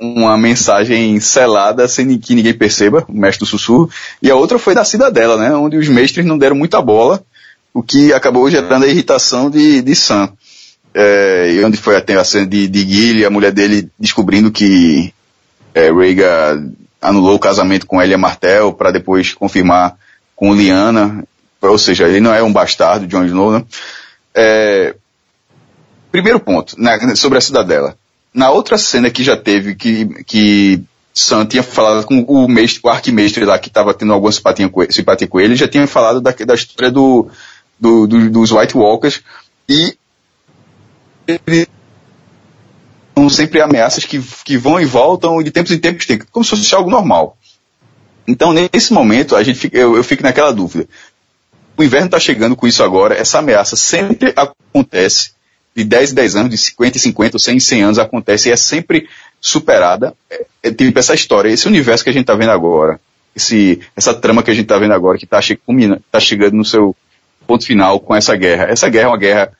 uma mensagem selada sem que ninguém perceba, o mestre do sussurro, e a outra foi da cidadela, né, onde os mestres não deram muita bola, o que acabou gerando a irritação de, de Sam. É, e onde foi a cena de, de Gilly, a mulher dele descobrindo que é, Rhaegar anulou o casamento com Elia Martel para depois confirmar com Liana, ou seja, ele não é um bastardo, Jon Snow, né? É, primeiro ponto, né, sobre a cidadela. Na outra cena que já teve, que, que Sam tinha falado com o mestre, o arquimestre lá, que estava tendo alguma simpatia com, ele, simpatia com ele, já tinha falado da, da história do, do, do, dos White Walkers, e ele são sempre ameaças que, que vão e voltam, e de tempos em tempos tem, como se fosse algo normal. Então, nesse momento, a gente fica, eu, eu fico naquela dúvida. O inverno está chegando com isso agora, essa ameaça sempre acontece, de 10 em 10 anos, de 50 em 50, 100 em 100 anos acontece e é sempre superada. É, é tipo essa história, esse universo que a gente está vendo agora, esse, essa trama que a gente está vendo agora, que está che tá chegando no seu ponto final com essa guerra. Essa guerra é uma guerra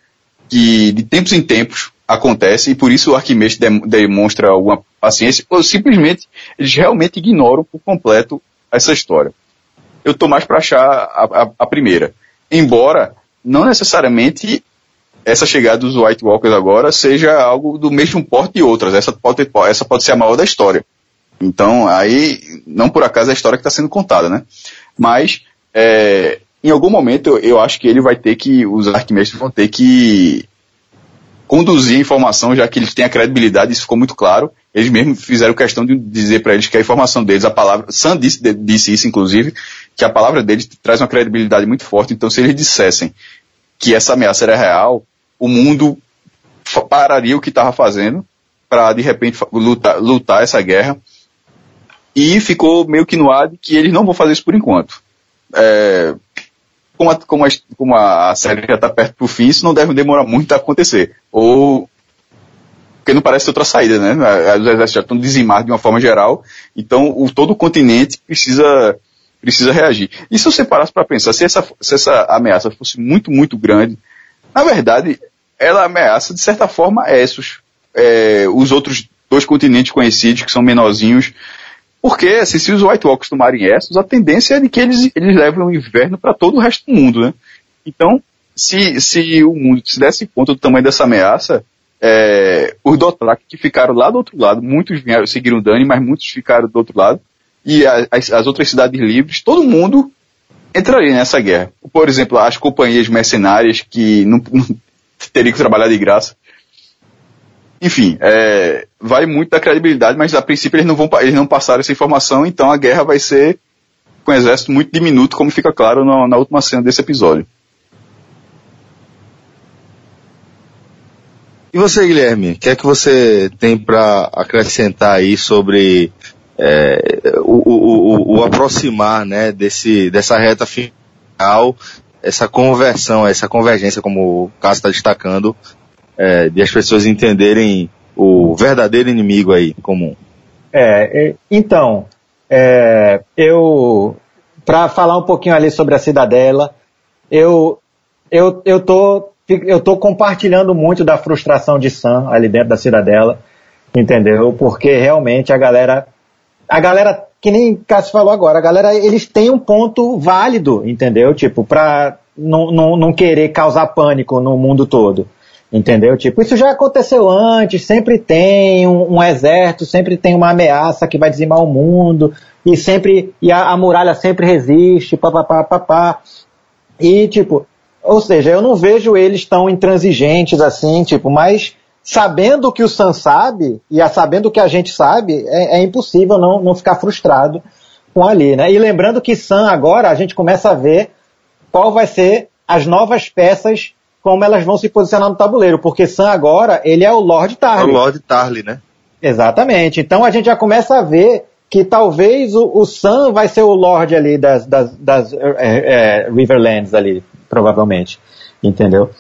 que de tempos em tempos acontece e por isso o Arquimedes demonstra alguma paciência ou simplesmente eles realmente ignoram por completo essa história. Eu estou mais para achar a, a, a primeira. Embora não necessariamente essa chegada dos White Walkers agora seja algo do mesmo porte de outras. Essa pode, essa pode ser a maior da história. Então, aí, não por acaso é a história que está sendo contada, né? Mas, é, em algum momento, eu, eu, acho que ele vai ter que, os arquimestres vão ter que conduzir a informação, já que eles têm a credibilidade, isso ficou muito claro. Eles mesmos fizeram questão de dizer para eles que a informação deles, a palavra, Sam disse, disse isso, inclusive, que a palavra deles traz uma credibilidade muito forte. Então, se eles dissessem que essa ameaça era real, o mundo pararia o que estava fazendo para de repente lutar, lutar essa guerra. E ficou meio que no ar de que eles não vão fazer isso por enquanto. É, como, a, como, a, como a série já está perto do fim, isso não deve demorar muito a acontecer. Ou porque não parece outra saída, né? Os exércitos já estão dizimados de uma forma geral, então o, todo o continente precisa, precisa reagir. E se você parasse para pensar, se essa, se essa ameaça fosse muito, muito grande, na verdade, ela ameaça, de certa forma, Essos, é, os outros dois continentes conhecidos, que são menorzinhos, porque assim, se os White Walkers tomarem Essos, a tendência é de que eles, eles levem o inverno para todo o resto do mundo, né? Então, se, se o mundo se desse conta do tamanho dessa ameaça, é, os Dothraki que ficaram lá do outro lado, muitos vieram, seguiram Dani, mas muitos ficaram do outro lado, e as, as outras cidades livres, todo mundo entraria nessa guerra. Por exemplo, as companhias mercenárias que não, não teriam que trabalhar de graça. Enfim, é, vai muito da credibilidade, mas a princípio eles não vão eles não passaram essa informação, então a guerra vai ser com um exército muito diminuto, como fica claro na, na última cena desse episódio. E você, Guilherme, o que é que você tem para acrescentar aí sobre é, o, o, o, aproximar né, desse, dessa reta final, essa conversão, essa convergência, como o Cássio está destacando, é, de as pessoas entenderem o verdadeiro inimigo aí comum. É, então, é, eu, para falar um pouquinho ali sobre a Cidadela, eu, eu, eu tô, eu tô compartilhando muito da frustração de Sam ali dentro da Cidadela, entendeu? Porque realmente a galera a galera, que nem Cássio falou agora, a galera, eles têm um ponto válido, entendeu? Tipo, pra não, não, não querer causar pânico no mundo todo. Entendeu? Tipo, isso já aconteceu antes, sempre tem um, um, exército, sempre tem uma ameaça que vai dizimar o mundo, e sempre, e a, a muralha sempre resiste, papapá, papá. E, tipo, ou seja, eu não vejo eles tão intransigentes assim, tipo, mas sabendo o que o Sam sabe, e a, sabendo o que a gente sabe, é, é, impossível não, não ficar frustrado com ali, né? E lembrando que Sam agora a gente começa a ver qual vai ser as novas peças, como elas vão se posicionar no tabuleiro, porque Sam agora, ele é o Lord Tarly. É o Lord Tarly, né? Exatamente. Então a gente já começa a ver que talvez o, o Sam vai ser o Lord ali das, das, das é, é, Riverlands ali, provavelmente. Entendeu?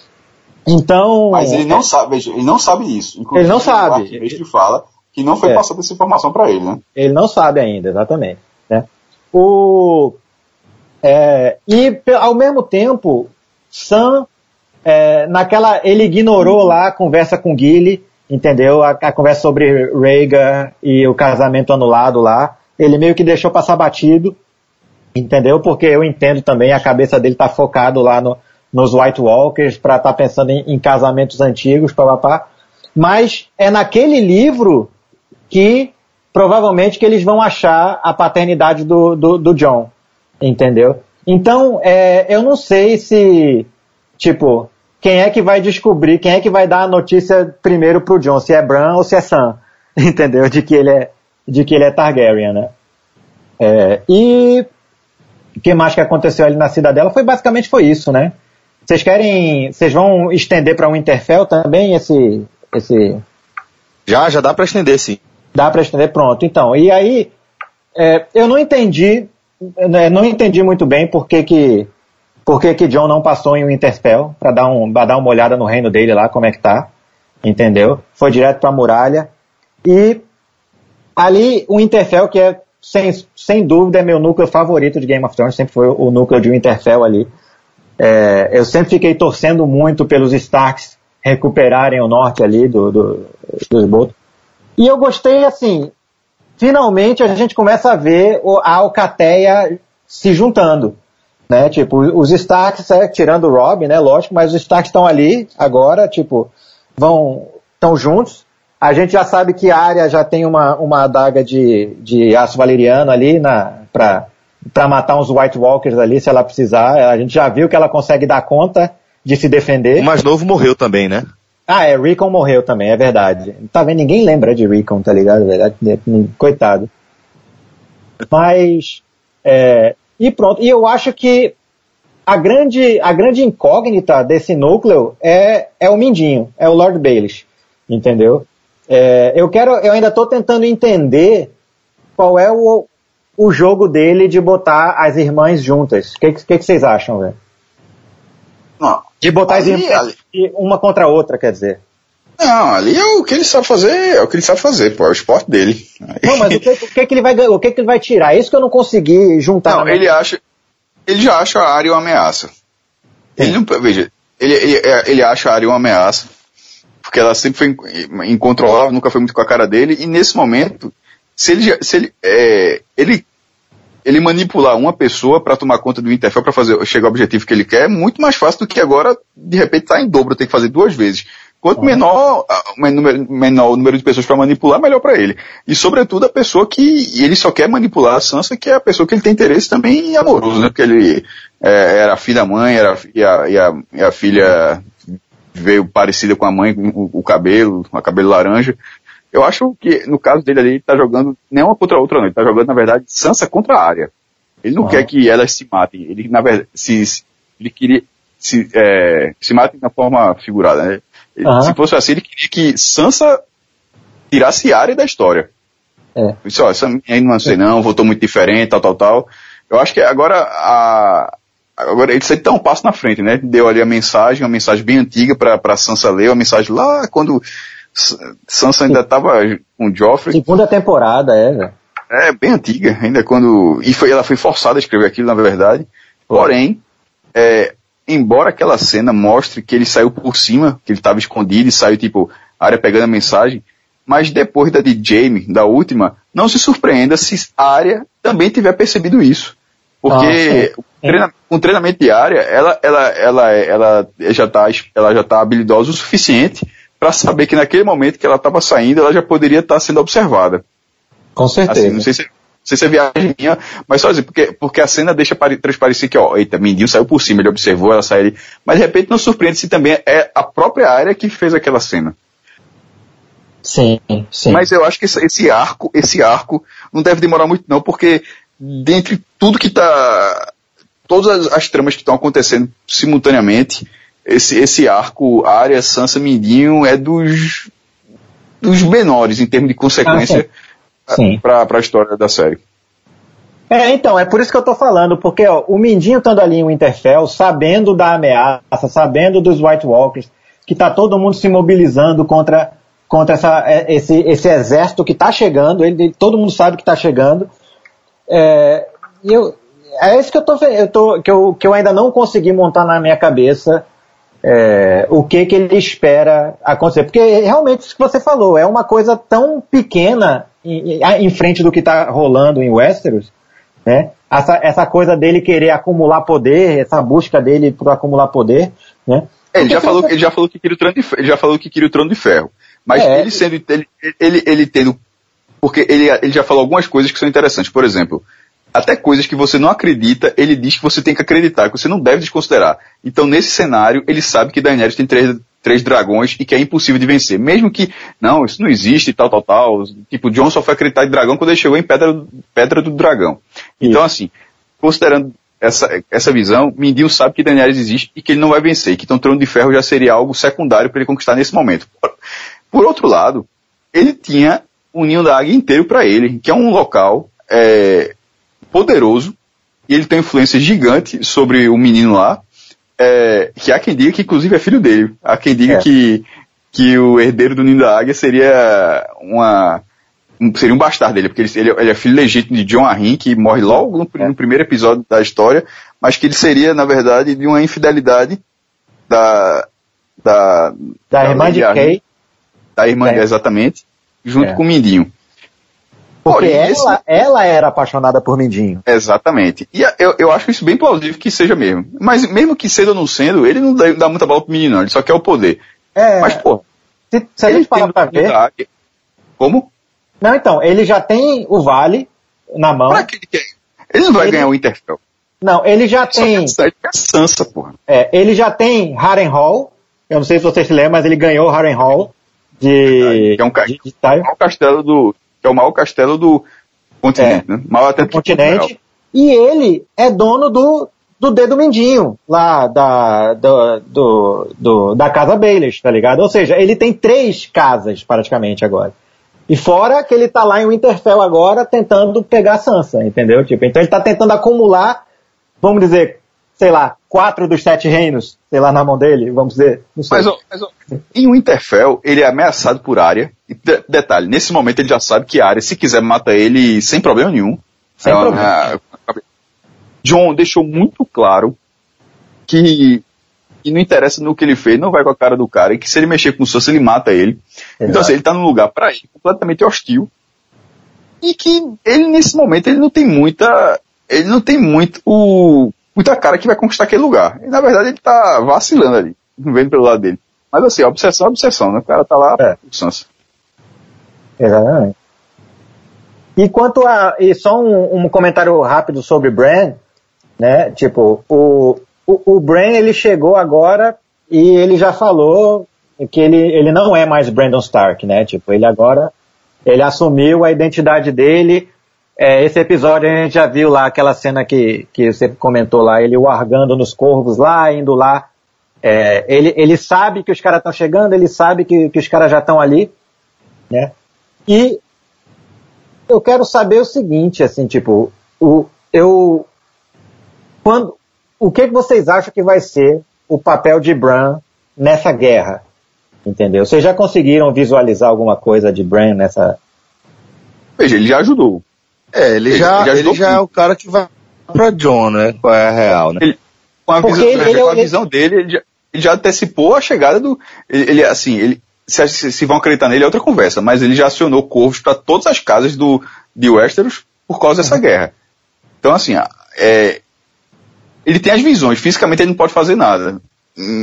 Então. Mas ele não sabe, veja, ele não sabe isso. Inclusive, ele não sabe. Ele fala que não foi é. passada essa informação para ele, né? Ele não sabe ainda, exatamente. Né? O, é, e ao mesmo tempo, Sam, é, naquela, ele ignorou lá a conversa com Gilly, entendeu? A, a conversa sobre Rhaegar e o casamento anulado lá. Ele meio que deixou passar batido, entendeu? Porque eu entendo também, a cabeça dele tá focado lá no, nos White Walkers para estar tá pensando em, em, casamentos antigos, papapá. Mas é naquele livro que provavelmente que eles vão achar a paternidade do, do, do John, entendeu? Então, é, eu não sei se, tipo, quem é que vai descobrir, quem é que vai dar a notícia primeiro pro John, se é Bran ou se é Sam, entendeu? De que ele é, de que ele é Targaryen, né? É, e o que mais que aconteceu ali na cidadela foi basicamente foi isso, né? Vocês querem, vocês vão estender para um Interfell também esse, esse? Já, já dá para estender, sim. Dá para estender, pronto. Então, e aí, é, eu não entendi, né, não entendi muito bem por que que, por que que John não passou em um Interfell para dar um, dar uma olhada no reino dele lá, como é que tá, entendeu? Foi direto para a muralha e ali o Interfell que é sem, sem dúvida é meu núcleo favorito de Game of Thrones, sempre foi o núcleo de Winterfell ali. É, eu sempre fiquei torcendo muito pelos Starks recuperarem o norte ali do, do, do esgoto. E eu gostei, assim, finalmente a gente começa a ver a Alcateia se juntando. Né? Tipo, os Starks, é, tirando o Rob, né, lógico, mas os Starks estão ali agora, tipo, vão, estão juntos. A gente já sabe que a área já tem uma, uma adaga de, de aço valeriano ali na, pra, para matar uns White Walkers ali, se ela precisar. A gente já viu que ela consegue dar conta de se defender. O mais novo morreu também, né? Ah, é, Recon morreu também, é verdade. Tá vendo? Ninguém lembra de Recon, tá ligado? Coitado. Mas, é, e pronto. E eu acho que a grande, a grande incógnita desse núcleo é, é o Mindinho, é o Lord Baelish, entendeu? É, eu quero, eu ainda estou tentando entender qual é o, o jogo dele de botar as irmãs juntas. O que, que, que, vocês acham, velho? De botar ali, as irmãs ali... uma contra a outra, quer dizer. Não, ali é o que ele sabe fazer, é o que ele sabe fazer, pô, é o esporte dele. Não, mas o que, o que, que ele vai o que, que ele vai tirar? É isso que eu não consegui juntar. Não, ele acha, ele já acha a área uma ameaça. Ele não, veja, ele, ele, ele acha a área uma ameaça, porque ela sempre foi incontrolável, nunca foi muito com a cara dele, e nesse momento, se ele, se ele, é, ele, ele manipular uma pessoa para tomar conta do Interfell para fazer chegar ao objetivo que ele quer é muito mais fácil do que agora, de repente, estar tá em dobro, ter que fazer duas vezes. Quanto menor, menor, menor o número de pessoas para manipular, melhor para ele. E sobretudo a pessoa que ele só quer manipular a Sansa, que é a pessoa que ele tem interesse também amoroso, né? Porque ele é, era filho da mãe, era, e, a, e, a, e a filha veio parecida com a mãe, o, o cabelo, o cabelo laranja. Eu acho que no caso dele ali, ele tá jogando nem uma contra a outra, não. Ele tá jogando, na verdade, Sansa contra a área. Ele não quer que elas se matem. Ele, na verdade, se, se ele queria se, é, se matem na forma figurada, né? Se fosse assim, ele queria que Sansa tirasse a área da história. É. Disse, ó, essa aí não sei não, votou muito diferente, tal, tal, tal. Eu acho que agora a, agora ele sempre dá um passo na frente, né? Deu ali a mensagem, uma mensagem bem antiga para Sansa ler, uma mensagem lá quando Sansa ainda estava com Joffrey. Segunda temporada, é, velho. É, bem antiga, ainda quando. E foi, ela foi forçada a escrever aquilo, na verdade. Porém, é, embora aquela cena mostre que ele saiu por cima, que ele estava escondido e saiu, tipo, a área pegando a mensagem, mas depois da de Jamie, da última, não se surpreenda se a área também tiver percebido isso. Porque ah, treinamento, o treinamento de área, ela, ela, ela, ela, já está ela já tá habilidosa o suficiente para saber que naquele momento que ela estava saindo, ela já poderia estar tá sendo observada. Com certeza. Assim, não sei se sei se é viagem minha, mas só dizer, porque, porque a cena deixa transparecer que, ó, eita, Mindinho saiu por cima, ele observou, ela saiu ali, mas de repente não surpreende se também é a própria área que fez aquela cena. Sim, sim. Mas eu acho que esse, esse arco, esse arco não deve demorar muito não, porque dentre tudo que tá, todas as, as tramas que estão acontecendo simultaneamente, esse, esse arco, área, Sansa, Mindinho é dos, dos menores em termos de consequência ah, para a história da série. É, então, é por isso que eu tô falando, porque ó, o Mindinho estando ali em Winterfell, sabendo da ameaça, sabendo dos White Walkers, que tá todo mundo se mobilizando contra, contra essa, é, esse, esse exército que tá chegando, ele, todo mundo sabe que tá chegando. É, eu, é isso que eu tô, eu tô que, eu, que eu ainda não consegui montar na minha cabeça é, o que, que ele espera acontecer. Porque realmente isso que você falou, é uma coisa tão pequena em, em frente do que está rolando em Westeros, né? Essa, essa coisa dele querer acumular poder, essa busca dele por acumular poder, né? É, ele já, falou, ele já falou que queria o trono de ferro, ele já falou que queria o trono de ferro. Mas é, ele sendo, ele, ele, ele tendo, porque ele, ele já falou algumas coisas que são interessantes. Por exemplo, até coisas que você não acredita, ele diz que você tem que acreditar, que você não deve desconsiderar. Então, nesse cenário, ele sabe que Daenerys tem três, três dragões e que é impossível de vencer. Mesmo que, não, isso não existe, tal, tal, tal. Tipo, John só foi acreditar em dragão quando ele chegou em Pedra, pedra do Dragão. Então, assim, considerando essa, essa visão, Mindinho sabe que Daenerys existe e que ele não vai vencer, que então Trono de Ferro já seria algo secundário para ele conquistar nesse momento. Por outro lado, ele tinha o Ninho da Águia inteiro para ele, que é um local é, poderoso e ele tem influência gigante sobre o menino lá, é, que há quem diga que inclusive é filho dele. Há quem diga é. que, que o herdeiro do Ninho da Águia seria uma seria um bastardo dele, porque ele, ele, é filho legítimo de John Arryn, que morre logo no, no, primeiro episódio da história, mas que ele seria, na verdade, de uma infidelidade da da, da, da irmã de Kay. Da irmã, é. exatamente, junto é. com o Mindinho. Porque ela, ela era apaixonada por Mindinho. Exatamente. E eu, eu acho isso bem plausível que seja mesmo. Mas mesmo que sendo ou não sendo, ele não dá, dá muita bola pro menino, não. Ele só quer o poder. É. Mas, pô. Se, se a gente falar pra ver. Como? Não, então, ele já tem o vale na mão. Pra que ele quer? Ele não vai ele... ganhar o Interfell. Não, ele já só tem. Só é Sansa, porra. É, ele já tem Harrenhal. Eu não sei se vocês se lembram, mas ele ganhou Harrenhal de. Que é um, de, de, de, um castelo do, que é o maior castelo do continente, é, né? Maior até do continente. E ele é dono do, do dedo mindinho, lá da, do, do, do, da casa Baelish, tá ligado? Ou seja, ele tem três casas praticamente agora. E fora que ele tá lá em Winterfell agora tentando pegar Sansa, entendeu? Tipo, então ele tá tentando acumular, vamos dizer, sei lá, quatro dos sete reinos, sei lá, na mão dele, vamos dizer. Mas, mas em Winterfell, ele é ameaçado por área. E de, detalhe, nesse momento ele já sabe que a área, se quiser, mata ele sem problema nenhum. Sem é, problema. É, John deixou muito claro que, que não interessa no que ele fez, não vai com a cara do cara, e que se ele mexer com o Sansa, ele mata ele. Exato. Então assim, ele tá num lugar para ele completamente hostil. E que ele, nesse momento, ele não tem muita. Ele não tem muito o muita cara que vai conquistar aquele lugar. E na verdade ele tá vacilando ali, vendo pelo lado dele. Mas assim, a obsessão é obsessão, né? O cara tá lá, é. Exatamente. E quanto a. E só um, um comentário rápido sobre Bran, né? Tipo, o, o, o Bran ele chegou agora e ele já falou que ele, ele não é mais Brandon Stark, né? Tipo, ele agora ele assumiu a identidade dele é, esse episódio a gente já viu lá aquela cena que, que você comentou lá, ele largando nos corvos lá, indo lá. É, ele, ele sabe que os caras estão chegando, ele sabe que, que os caras já estão ali, né? E eu quero saber o seguinte, assim, tipo, o, eu, quando, o que, que vocês acham que vai ser o papel de Bran nessa guerra? Entendeu? Vocês já conseguiram visualizar alguma coisa de Bran nessa? Veja, ele já ajudou. É, ele, ele já, ele, ele já é o cara que vai pra John, né? Qual é a real, né? Ele, com a, visão, ele, com a visão dele, ele já, ele já, antecipou a chegada do. Ele, assim, ele, se, se, vão acreditar nele é outra conversa, mas ele já acionou corvos para todas as casas do, de Westeros por causa dessa uhum. guerra. Então, assim, é, ele tem as visões, fisicamente ele não pode fazer nada.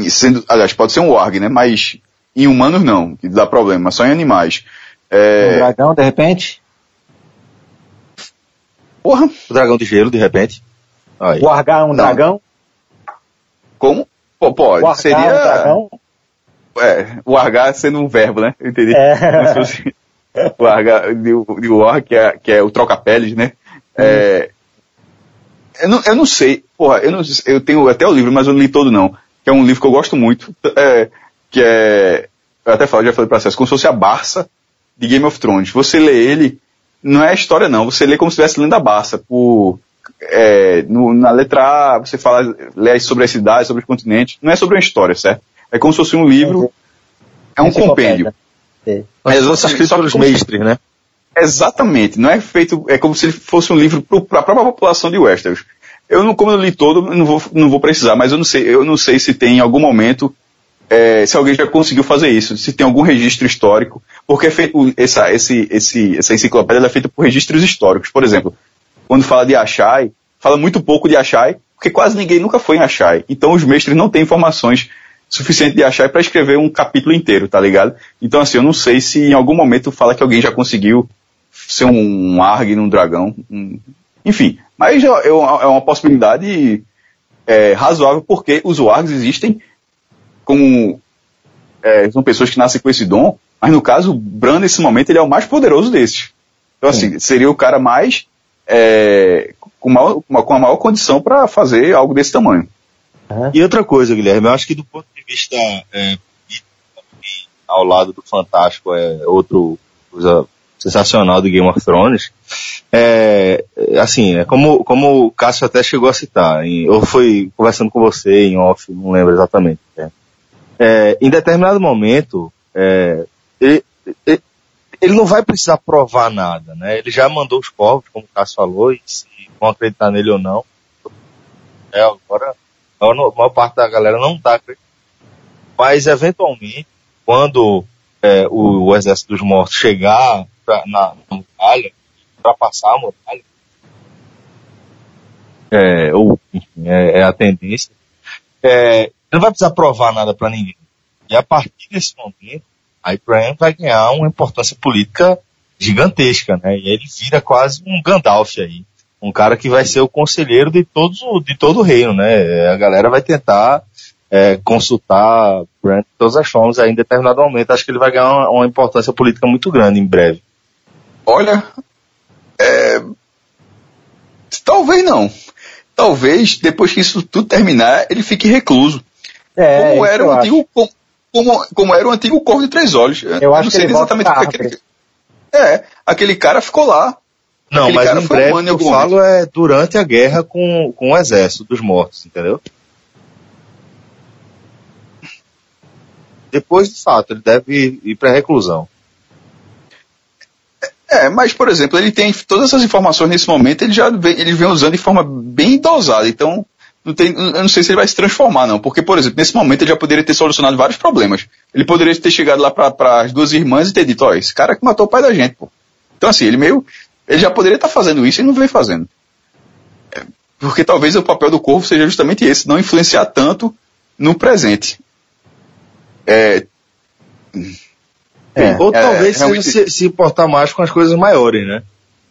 Sendo, aliás, pode ser um warg, né? Mas em humanos não, que dá problema, só em animais. É, um dragão, de repente? Porra. O dragão de gelo, de repente. Aí. O Argar é um dragão? Como? Pô, pode. O Seria. Um dragão? É, o Argar sendo um verbo, né? Entendi. É. o Argar de, de War, que é, que é o troca-peles, né? É, eu, não, eu não sei, porra, eu, não, eu tenho até o livro, mas eu não li todo não. Que é um livro que eu gosto muito, é, que é, eu até falo, já falei pra vocês, como se fosse a Barça de Game of Thrones. Você lê ele, não é história não, você lê como se estivesse lendo a Barça, por, é, no, na letra A, você fala, lê sobre as cidades, sobre os continentes, não é sobre uma história, certo? É como se fosse um livro, é um compêndio. É. Mas você escrito pelos mestres, né? Exatamente, não é feito, é como se fosse um livro para a própria população de Westeros. Eu não, como eu li todo, não vou, não vou precisar, mas eu não sei, eu não sei se tem em algum momento, é, se alguém já conseguiu fazer isso, se tem algum registro histórico, porque é essa, esse, esse, essa enciclopédia é feita por registros históricos. Por exemplo, quando fala de Achai, fala muito pouco de Achai, porque quase ninguém nunca foi em Achai. Então os mestres não têm informações suficientes de Achai para escrever um capítulo inteiro, tá ligado? Então assim, eu não sei se em algum momento fala que alguém já conseguiu ser um Arg num dragão. Um, enfim, mas é, é uma possibilidade é, razoável porque os Wargs existem como é, são pessoas que nascem com esse dom, mas no caso, o Bran nesse momento ele é o mais poderoso desses. Então assim, Sim. seria o cara mais é, com, maior, com a maior condição para fazer algo desse tamanho. Uhum. E outra coisa, Guilherme, eu acho que do ponto de vista é, ao lado do Fantástico é outro coisa sensacional do Game of Thrones. É, assim, é como, como o Cássio até chegou a citar, em, eu fui conversando com você em off, não lembro exatamente. É, é em determinado momento, é, ele, não vai precisar provar nada, né? Ele já mandou os povos, como o Cássio falou, e se vão acreditar nele ou não. É, agora, a maior parte da galera não está acreditando. Mas, eventualmente, quando é, o, o, exército dos mortos chegar pra, na, na muralha, ultrapassar a muralha, é, ou enfim, é, é, a tendência, é, não vai precisar provar nada para ninguém. E a partir desse momento, a Ibrahim vai ganhar uma importância política gigantesca, né? E ele vira quase um Gandalf aí. Um cara que vai ser o conselheiro de todos de todo o reino, né? A galera vai tentar é, consultar Grant de todas as formas aí em determinado momento. Acho que ele vai ganhar uma, uma importância política muito grande em breve. Olha, é... talvez não. Talvez depois que isso tudo terminar, ele fique recluso. É, como era o antigo, como, como, como, era o antigo Corvo de Três Olhos. Eu, acho não sei que exatamente o que aquele, É, aquele cara ficou lá. Não, aquele mas em breve um eu falo é durante a guerra com, com o exército dos mortos, entendeu? Depois, de fato, ele deve ir, ir para reclusão. É, mas, por exemplo, ele tem todas essas informações nesse momento, ele já vem, ele vem usando de forma bem dosada. Então, não tem, eu não sei se ele vai se transformar, não. Porque, por exemplo, nesse momento ele já poderia ter solucionado vários problemas. Ele poderia ter chegado lá para as duas irmãs e ter dito, ó, esse cara que matou o pai da gente, pô. Então, assim, ele meio. Ele já poderia estar tá fazendo isso e não vem fazendo. É, porque talvez o papel do corvo seja justamente esse, não influenciar tanto no presente. É, é, ou talvez é, se, se importar mais com as coisas maiores, né?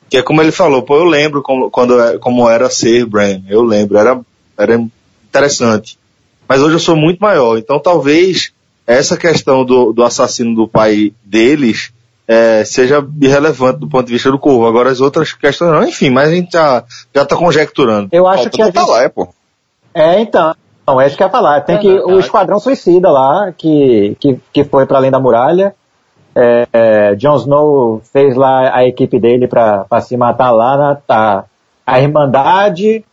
Que é como ele falou, pô, eu lembro como, quando, como era ser Bran, eu lembro, era, era interessante. Mas hoje eu sou muito maior, então talvez essa questão do, do assassino do pai deles é, seja irrelevante do ponto de vista do Corvo. Agora as outras questões não, enfim, mas a gente já, já tá conjecturando. Eu acho Falta que gente... lá, é, pô. É, então. Não, é isso que eu ia falar. Tem é, que o Esquadrão Suicida lá, que, que, que foi para além da muralha. É, é, Jon Snow fez lá a equipe dele para se matar lá. Na, tá a Irmandade,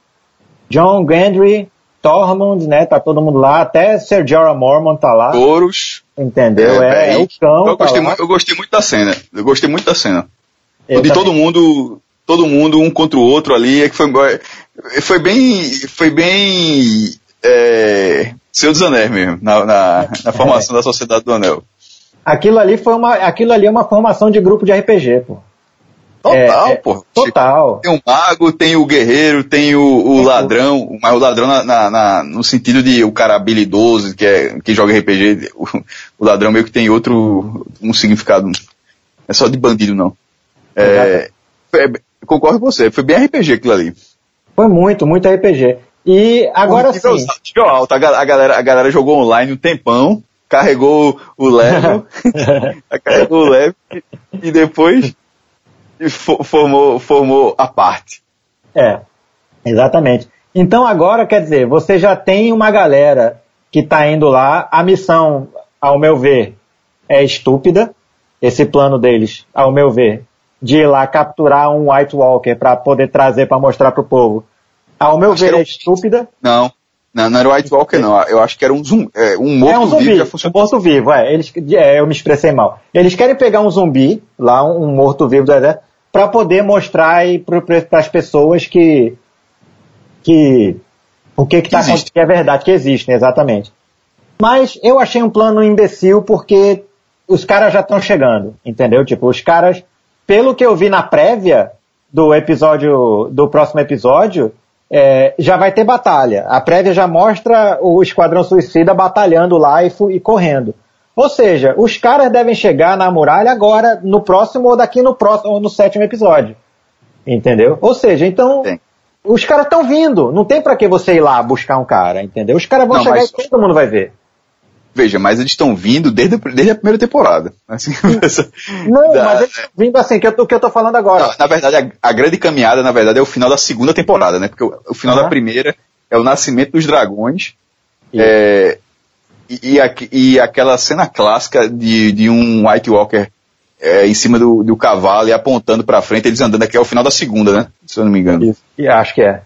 John Gendry, Tormund, né? Tá todo mundo lá. Até Ser Jorah Mormont tá lá. Touros. Entendeu? É, é, é o cão. Eu gostei, tá muito, eu gostei muito da cena. Eu gostei muito da cena. Eu de também. todo mundo, todo mundo um contra o outro ali, é que foi, foi bem, foi bem é, Seu dos Anéis mesmo, na, na, na formação é. da Sociedade do Anel. Aquilo ali foi uma, aquilo ali é uma formação de grupo de RPG, pô. Total, é, é, pô. Total. Tem o mago, tem o guerreiro, tem o, o ladrão, mas o ladrão na, na, na, no sentido de o cara habilidoso, que, é, que joga RPG, o, o, ladrão meio que tem outro, um significado. É só de bandido, não. É, é, concordo com você, foi bem RPG aquilo ali. Foi muito, muito RPG. E agora sim. Nível alto, a galera, a galera jogou online um tempão, carregou o level, carregou o level e depois formou, formou a parte. É, exatamente. Então agora, quer dizer, você já tem uma galera que está indo lá, a missão, ao meu ver, é estúpida, esse plano deles, ao meu ver, de ir lá capturar um White Walker para poder trazer para mostrar para o povo. Ao meu acho ver, é estúpida. Não, não, não era o White Walker, não. Eu acho que era um, zumbi, é, um morto-vivo. É um zumbi, um morto-vivo, é. Eles, é. Eu me expressei mal. Eles querem pegar um zumbi, lá, um morto-vivo do exército, para poder mostrar para as pessoas que, que o que está acontecendo, que é verdade, que existem, exatamente. Mas eu achei um plano imbecil porque os caras já estão chegando, entendeu? Tipo, os caras, pelo que eu vi na prévia do episódio, do próximo episódio, é, já vai ter batalha. A prévia já mostra o Esquadrão Suicida batalhando lá e, e, correndo. Ou seja, os caras devem chegar na muralha agora, no próximo ou daqui no próximo, ou no sétimo episódio. Entendeu? Ou seja, então, Sim. os caras estão vindo. Não tem para que você ir lá buscar um cara, entendeu? Os caras vão Não, chegar mas... e todo mundo vai ver. Veja, mas eles estão vindo desde, desde a primeira temporada. Assim, não, da, mas eles estão vindo assim, que eu, o que eu tô falando agora. Não, na verdade, a, a, grande caminhada, na verdade, é o final da segunda temporada, né? Porque o, o final uhum. da primeira é o nascimento dos dragões. É, e, e, e, aquela cena clássica de, de um White Walker é, em cima do, do cavalo e apontando para frente, eles andando aqui é o final da segunda, né? Se eu não me engano. Isso. E acho que é.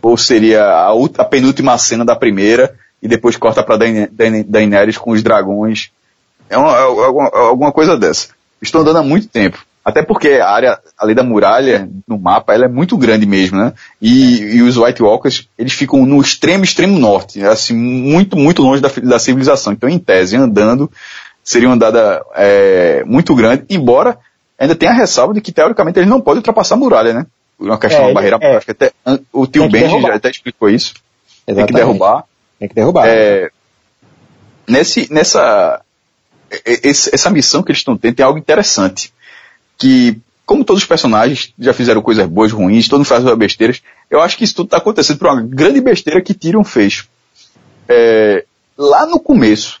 Ou seria a, a penúltima cena da primeira e depois corta para Daenerys com os dragões. É, uma, é alguma, é alguma coisa dessa. Estou andando há muito tempo. Até porque a área ali da muralha, no mapa, ela é muito grande mesmo, né? E, e, os White Walkers, eles ficam no extremo, extremo norte, assim, muito, muito longe da, da civilização. Então, em tese, andando, seria uma andada é, muito grande, embora ainda tenha a ressalva de que, teoricamente, eles não podem ultrapassar a muralha, né? Uma questão, é, barreira é, Até, o tio Benji já até explicou isso. Exatamente. Tem que derrubar. Tem que derrubar. É, nesse, nessa, essa missão que eles estão tendo tem algo interessante. Que, como todos os personagens já fizeram coisas boas, ruins, todo mundo faz besteiras, eu acho que isso tudo está acontecendo por uma grande besteira que Tyrion fez. É, lá no começo,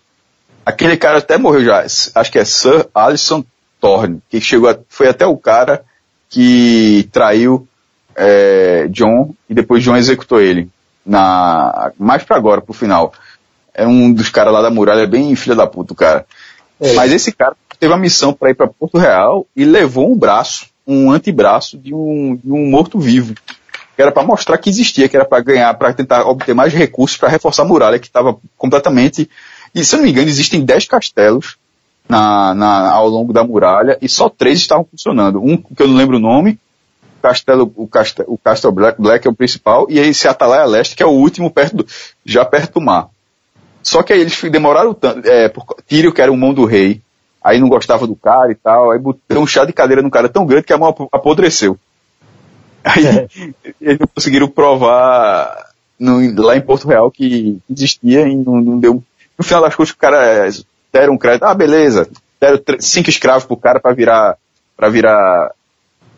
aquele cara até morreu já, acho que é Sir Alison Thorne, que chegou a, foi até o cara que traiu é, John e depois John executou ele na mais para agora, pro final. É um dos caras lá da muralha, bem filha da puta, o cara. É. Mas esse cara teve a missão para ir para Porto Real e levou um braço, um antebraço de um, de um morto-vivo. Que era para mostrar que existia, que era para ganhar, para tentar obter mais recursos para reforçar a muralha, que estava completamente. E se eu não me engano, existem 10 castelos na, na, ao longo da muralha e só três estavam funcionando. Um que eu não lembro o nome, Castelo, o, Castelo, o Castle Black, Black é o principal, e esse Atalaia Leste, que é o último, perto do, já perto do mar. Só que aí eles demoraram tanto, é, por, Tírio, que era o mão do rei, aí não gostava do cara e tal, aí botou um chá de cadeira no cara tão grande que a mão apodreceu. Aí é. eles não conseguiram provar no, lá em Porto Real que existia e não, não, deu. No final das contas, o cara é, deram um crédito, ah, beleza, deram cinco escravos pro cara para virar, para virar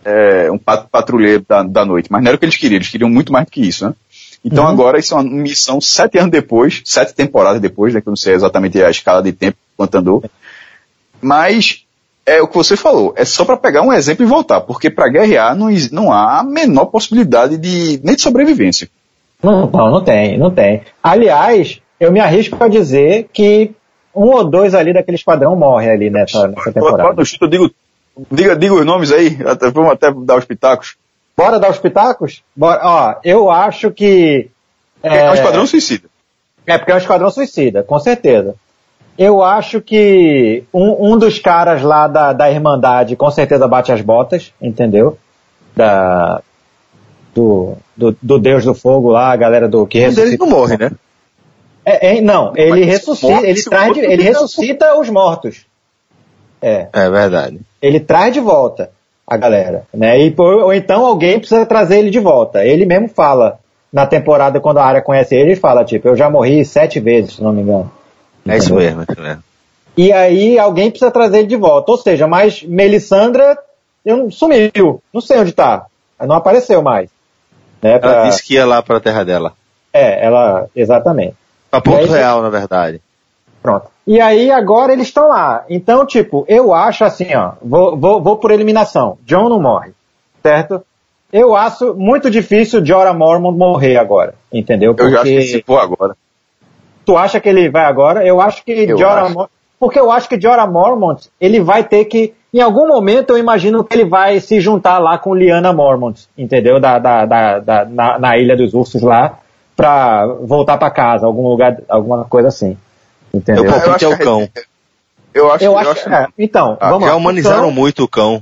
é, um patrulheiro da, da noite, mas não era o que eles queriam, eles queriam muito mais do que isso, né? Então uhum. agora isso é uma missão sete anos depois, sete temporadas depois, né, que eu não sei exatamente a escala de tempo quanto andou, mas é o que você falou, é só para pegar um exemplo e voltar, porque para guerrear não, não há a menor possibilidade de nem de sobrevivência. Não, não, não tem, não tem. Aliás, eu me arrisco a dizer que um ou dois ali daquele esquadrão morre ali nessa, nessa temporada. Quando eu digo Diga, diga os nomes aí, até, vamos até dar os pitacos. Bora dar os pitacos? Bora. Ó, eu acho que. É, é um esquadrão suicida. É, porque é um esquadrão suicida, com certeza. Eu acho que um, um dos caras lá da, da Irmandade com certeza bate as botas, entendeu? Da, do, do, do Deus do Fogo lá, a galera do que ressuscita. Mas ele não morre, né? É, é, não, ele Mas ressuscita, ele, traz de, ele ressuscita os mortos. É. É verdade. Ele traz de volta a galera, né? E, ou então alguém precisa trazer ele de volta. Ele mesmo fala na temporada, quando a área conhece ele, ele fala, tipo, eu já morri sete vezes, se não me engano. É isso mesmo, é isso mesmo. E aí alguém precisa trazer ele de volta. Ou seja, mas Melisandra eu, sumiu, não sei onde tá. Não apareceu mais. Né, pra... Ela disse que ia lá para a terra dela. É, ela, exatamente. Pra Ponto aí, Real, na verdade. Pronto. E aí agora eles estão lá. Então, tipo, eu acho assim, ó, vou, vou, vou por eliminação. John não morre, certo? Eu acho muito difícil Jorah Mormont morrer agora, entendeu? Porque... Eu já acho que se for agora. Tu acha que ele vai agora? Eu acho que eu Jorah acho. Porque eu acho que Jorah Mormont, ele vai ter que, em algum momento eu imagino que ele vai se juntar lá com Liana Mormont, entendeu? Da, da, da, da na, na, Ilha dos Ursos lá, pra voltar para casa, algum lugar, alguma coisa assim. Entendeu? Eu, eu acho que é o cão. Eu acho, eu acho, eu acho é, então, ah, vamos já lá. humanizaram cão, muito o cão.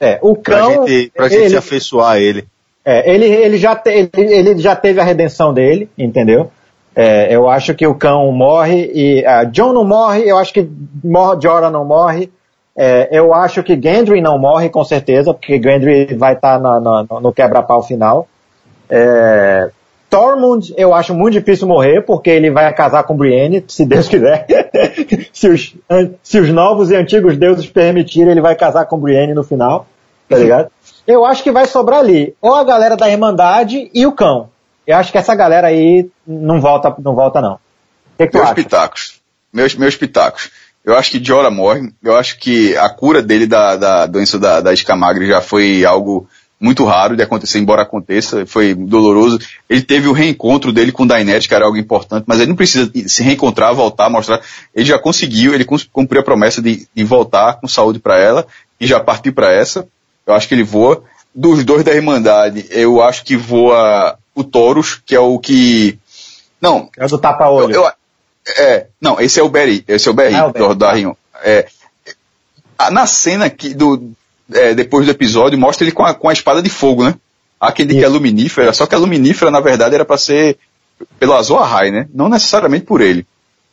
É, o cão. Pra gente, pra gente se afeiçoar a ele. É, ele, ele, já te, ele, ele já teve a redenção dele, entendeu? É, eu acho que o cão morre e uh, John não morre, eu acho que Jorah não morre. É, eu acho que Gendry não morre com certeza, porque Gendry vai estar tá no, no quebra-pau final. É, Tormund eu acho muito difícil morrer, porque ele vai casar com Brienne, se Deus quiser. se, os, se os novos e antigos deuses permitirem, ele vai casar com Brienne no final, tá ligado? Eu acho que vai sobrar ali, ou a galera da Irmandade e o cão. Eu acho que essa galera aí não volta, não volta não. O que, que meus pitacos. Meus, meus pitacos. Eu acho que Jorah morre. Eu acho que a cura dele da, da doença da, da escamagre já foi algo muito raro de acontecer, embora aconteça, foi doloroso. Ele teve o reencontro dele com Daenerys, que era algo importante, mas ele não precisa se reencontrar, voltar, mostrar. Ele já conseguiu, ele cumpriu a promessa de, de voltar com saúde para ela e já partiu para essa. Eu acho que ele voa. Dos dois da Irmandade, eu acho que voa o Taurus, que é o que. Não. É do tapa-olho. Eu, eu, é, não, esse é o Berry, esse é o Berry, ah, é do, do. É, na cena que, do, é, depois do episódio, mostra ele com a, com a espada de fogo, né? Aquele que é luminífera, só que a luminífera, na verdade, era para ser pelo Azor Ahai, né? Não necessariamente por ele.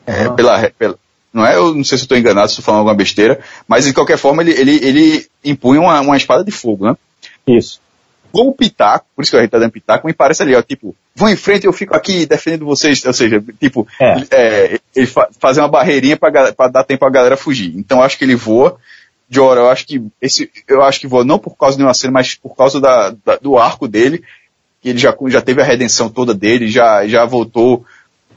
É, pela, pela, não é, eu não sei se estou enganado, se estou falando alguma besteira, mas de qualquer forma ele, ele, ele impunha uma, uma espada de fogo, né? Isso. Com o Pitaco, por isso que a gente tá dando Pitaco, me parece ali, ó, tipo, vão em frente, eu fico aqui defendendo vocês, ou seja, tipo, é. É, ele fa fazer uma barreirinha para dar tempo a galera fugir. Então acho que ele voa, Jorah, eu acho que esse, eu acho que vou não por causa de uma cena, mas por causa da, da, do arco dele, que ele já, já teve a redenção toda dele, já, já voltou.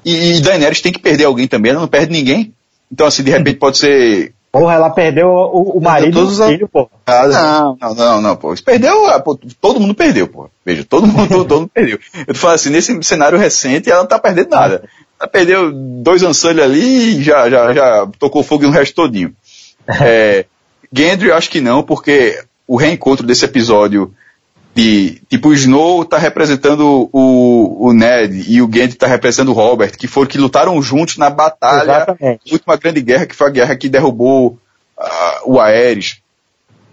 E, e Daenerys tem que perder alguém também, ela não perde ninguém. Então assim, de repente pode ser Porra, ela perdeu o, o marido todos o filho, pô. Não, não, não, não, pô. Perdeu, ah, pô, todo mundo perdeu, pô. Veja, todo mundo, todo, todo mundo perdeu. Eu tô falando assim, nesse cenário recente, ela não tá perdendo nada. Ela perdeu dois Ansel ali e já, já, já tocou fogo no resto todinho. É, Gendry, acho que não, porque o reencontro desse episódio de, tipo, o Snow tá representando o, o Ned e o Gendry tá representando o Robert, que foram que lutaram juntos na batalha, Exatamente. última grande guerra, que foi a guerra que derrubou uh, o Aerys.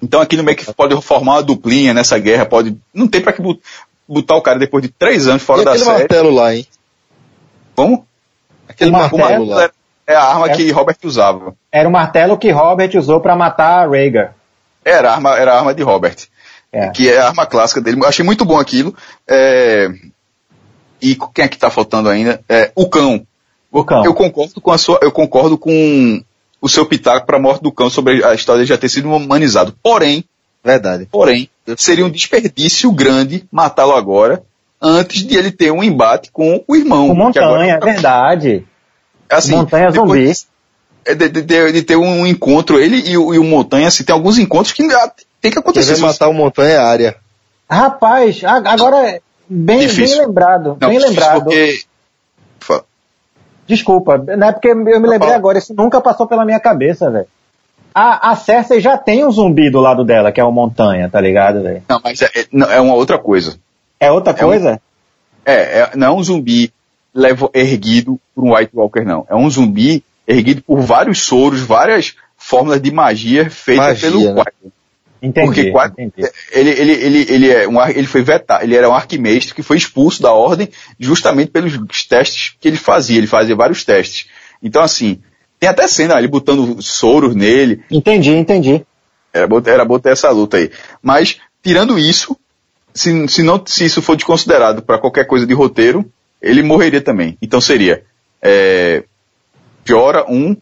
Então aqui no meio que pode formar uma duplinha nessa guerra, pode, não tem para que botar o cara depois de três anos fora e da série. aquele martelo lá, hein? Como? Aquele martelo, lá. É a arma é. que Robert usava. Era o martelo que Robert usou para matar Rhaegar. Era a arma, era a arma de Robert. É. Que é a arma clássica dele. Achei muito bom aquilo. É... E quem é que tá faltando ainda? É, o cão. O cão. Eu concordo com a sua, eu concordo com o seu pitaco para a morte do cão sobre a história de já ter sido humanizado. Porém, verdade. Porém, seria um desperdício grande matá-lo agora, antes de ele ter um embate com o irmão. Com Montanha, agora... é verdade. Assim, Montanha zumbi. De, de, de, de, ter um encontro, ele e o, e o Montanha, assim, tem alguns encontros que tem que acontecer. Quem matar o Montanha é área. Rapaz, agora bem, bem lembrado, Não, bem lembrado. Porque... Desculpa, não é porque eu me lembrei agora, isso nunca passou pela minha cabeça, velho. A, a Cersei já tem um zumbi do lado dela, que é o Montanha, tá ligado, velho? Não, mas é, é, é, uma outra coisa. É outra coisa? Um, é, é, não é um zumbi levo, erguido por um White Walker, não. É um zumbi erguido por vários soros, várias fórmulas de magia feitas magia, pelo né? Entendi, Porque entendi. Ele, ele, ele, ele, é um, ele foi vetado, ele era um arquimestre que foi expulso da ordem justamente pelos testes que ele fazia. Ele fazia vários testes. Então, assim, tem até cena ele botando soros nele. Entendi, entendi. Era era bom ter essa luta aí. Mas, tirando isso, se, se, não, se isso for desconsiderado para qualquer coisa de roteiro, ele morreria também. Então seria é, Piora um,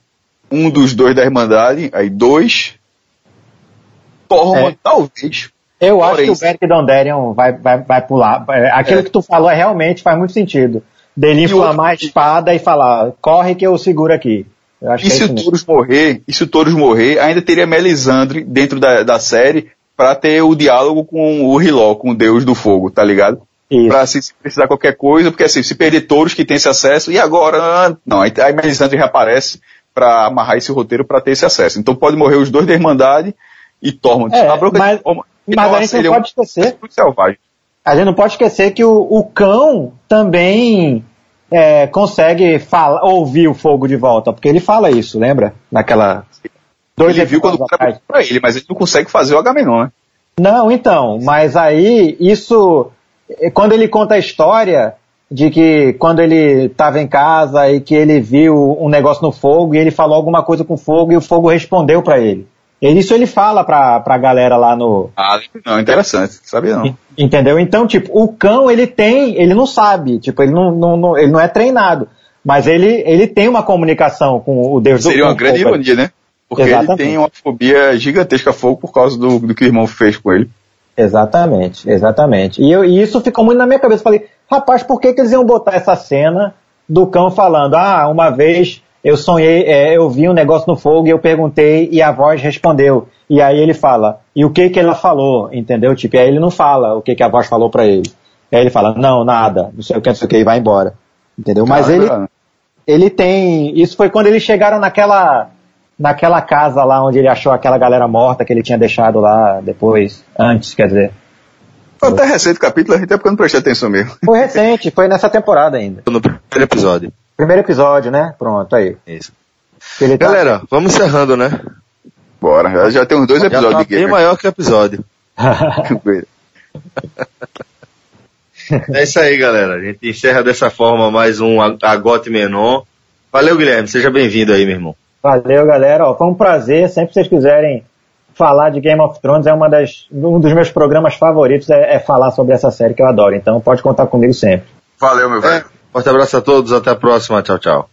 um dos dois da Irmandade, aí dois, É. talvez. Eu acho que o Beric Dondarrion vai, vai, vai pular. É, aquilo é. que tu falou é, realmente faz muito sentido. Dele inflamar a espada e falar, corre que eu seguro aqui. Eu e é se o Toros morrer, e se o Toros morrer, ainda teria Melisandre dentro da, da série para ter o diálogo com o Hiló, com o deus do fogo, tá ligado? Isso. Pra se, se precisar qualquer coisa, porque assim, se perder Toros que tem esse acesso, e agora? Não, aí, aí Melisandre reaparece para amarrar esse roteiro para ter esse acesso. Então pode morrer os dois da Irmandade e Tormund. É, mas, mas a gente não pode esquecer. Selvagem. A gente não pode esquecer que o, o cão também é, consegue fala, ouvir o fogo de volta, porque ele fala isso, lembra? Naquela. Dois ele viu quando o cara pra ele, mas ele não consegue fazer o Agamenon, né? Não, então, mas aí isso. Quando ele conta a história de que quando ele estava em casa e que ele viu um negócio no fogo e ele falou alguma coisa com o fogo e o fogo respondeu para ele. Isso ele fala pra, pra galera lá no. Ah, não, interessante, sabia não. Entendeu? Então, tipo, o cão ele tem, ele não sabe, tipo, ele não, não, não ele não é treinado. Mas ele, ele tem uma comunicação com o Deus Seria do Seria uma grande ironia, né? Porque Exatamente. ele tem uma fobia gigantesca a fogo por causa do, do que o irmão fez com ele. Exatamente, exatamente. E, eu, e isso ficou muito na minha cabeça. Falei, rapaz, por que, que eles iam botar essa cena do cão falando, ah, uma vez eu sonhei, é, eu vi um negócio no fogo e eu perguntei e a voz respondeu. E aí ele fala, e o que que ela falou, entendeu? Tipo, e aí ele não fala o que que a voz falou para ele. E aí ele fala, não, nada, não sei o que, não sei o que, e vai embora. Entendeu? Mas ele, ele tem, isso foi quando eles chegaram naquela, naquela casa lá onde ele achou aquela galera morta que ele tinha deixado lá depois, antes, quer dizer. Foi até recente o capítulo, até porque eu não prestei atenção mesmo. Foi recente, foi nessa temporada ainda. No primeiro episódio. Primeiro episódio, né? Pronto, aí. Isso. Tá... Galera, vamos encerrando, né? Bora, já, já tem uns dois episódios tá de Bem maior que o episódio. é isso aí, galera. A gente encerra dessa forma mais um Agote Menon. Valeu, Guilherme. Seja bem-vindo aí, meu irmão. Valeu, galera. Ó, foi um prazer. Sempre que vocês quiserem falar de Game of Thrones, é uma das, um dos meus programas favoritos é, é falar sobre essa série que eu adoro. Então pode contar comigo sempre. Valeu, meu velho. É. Forte abraço a todos, até a próxima, tchau, tchau.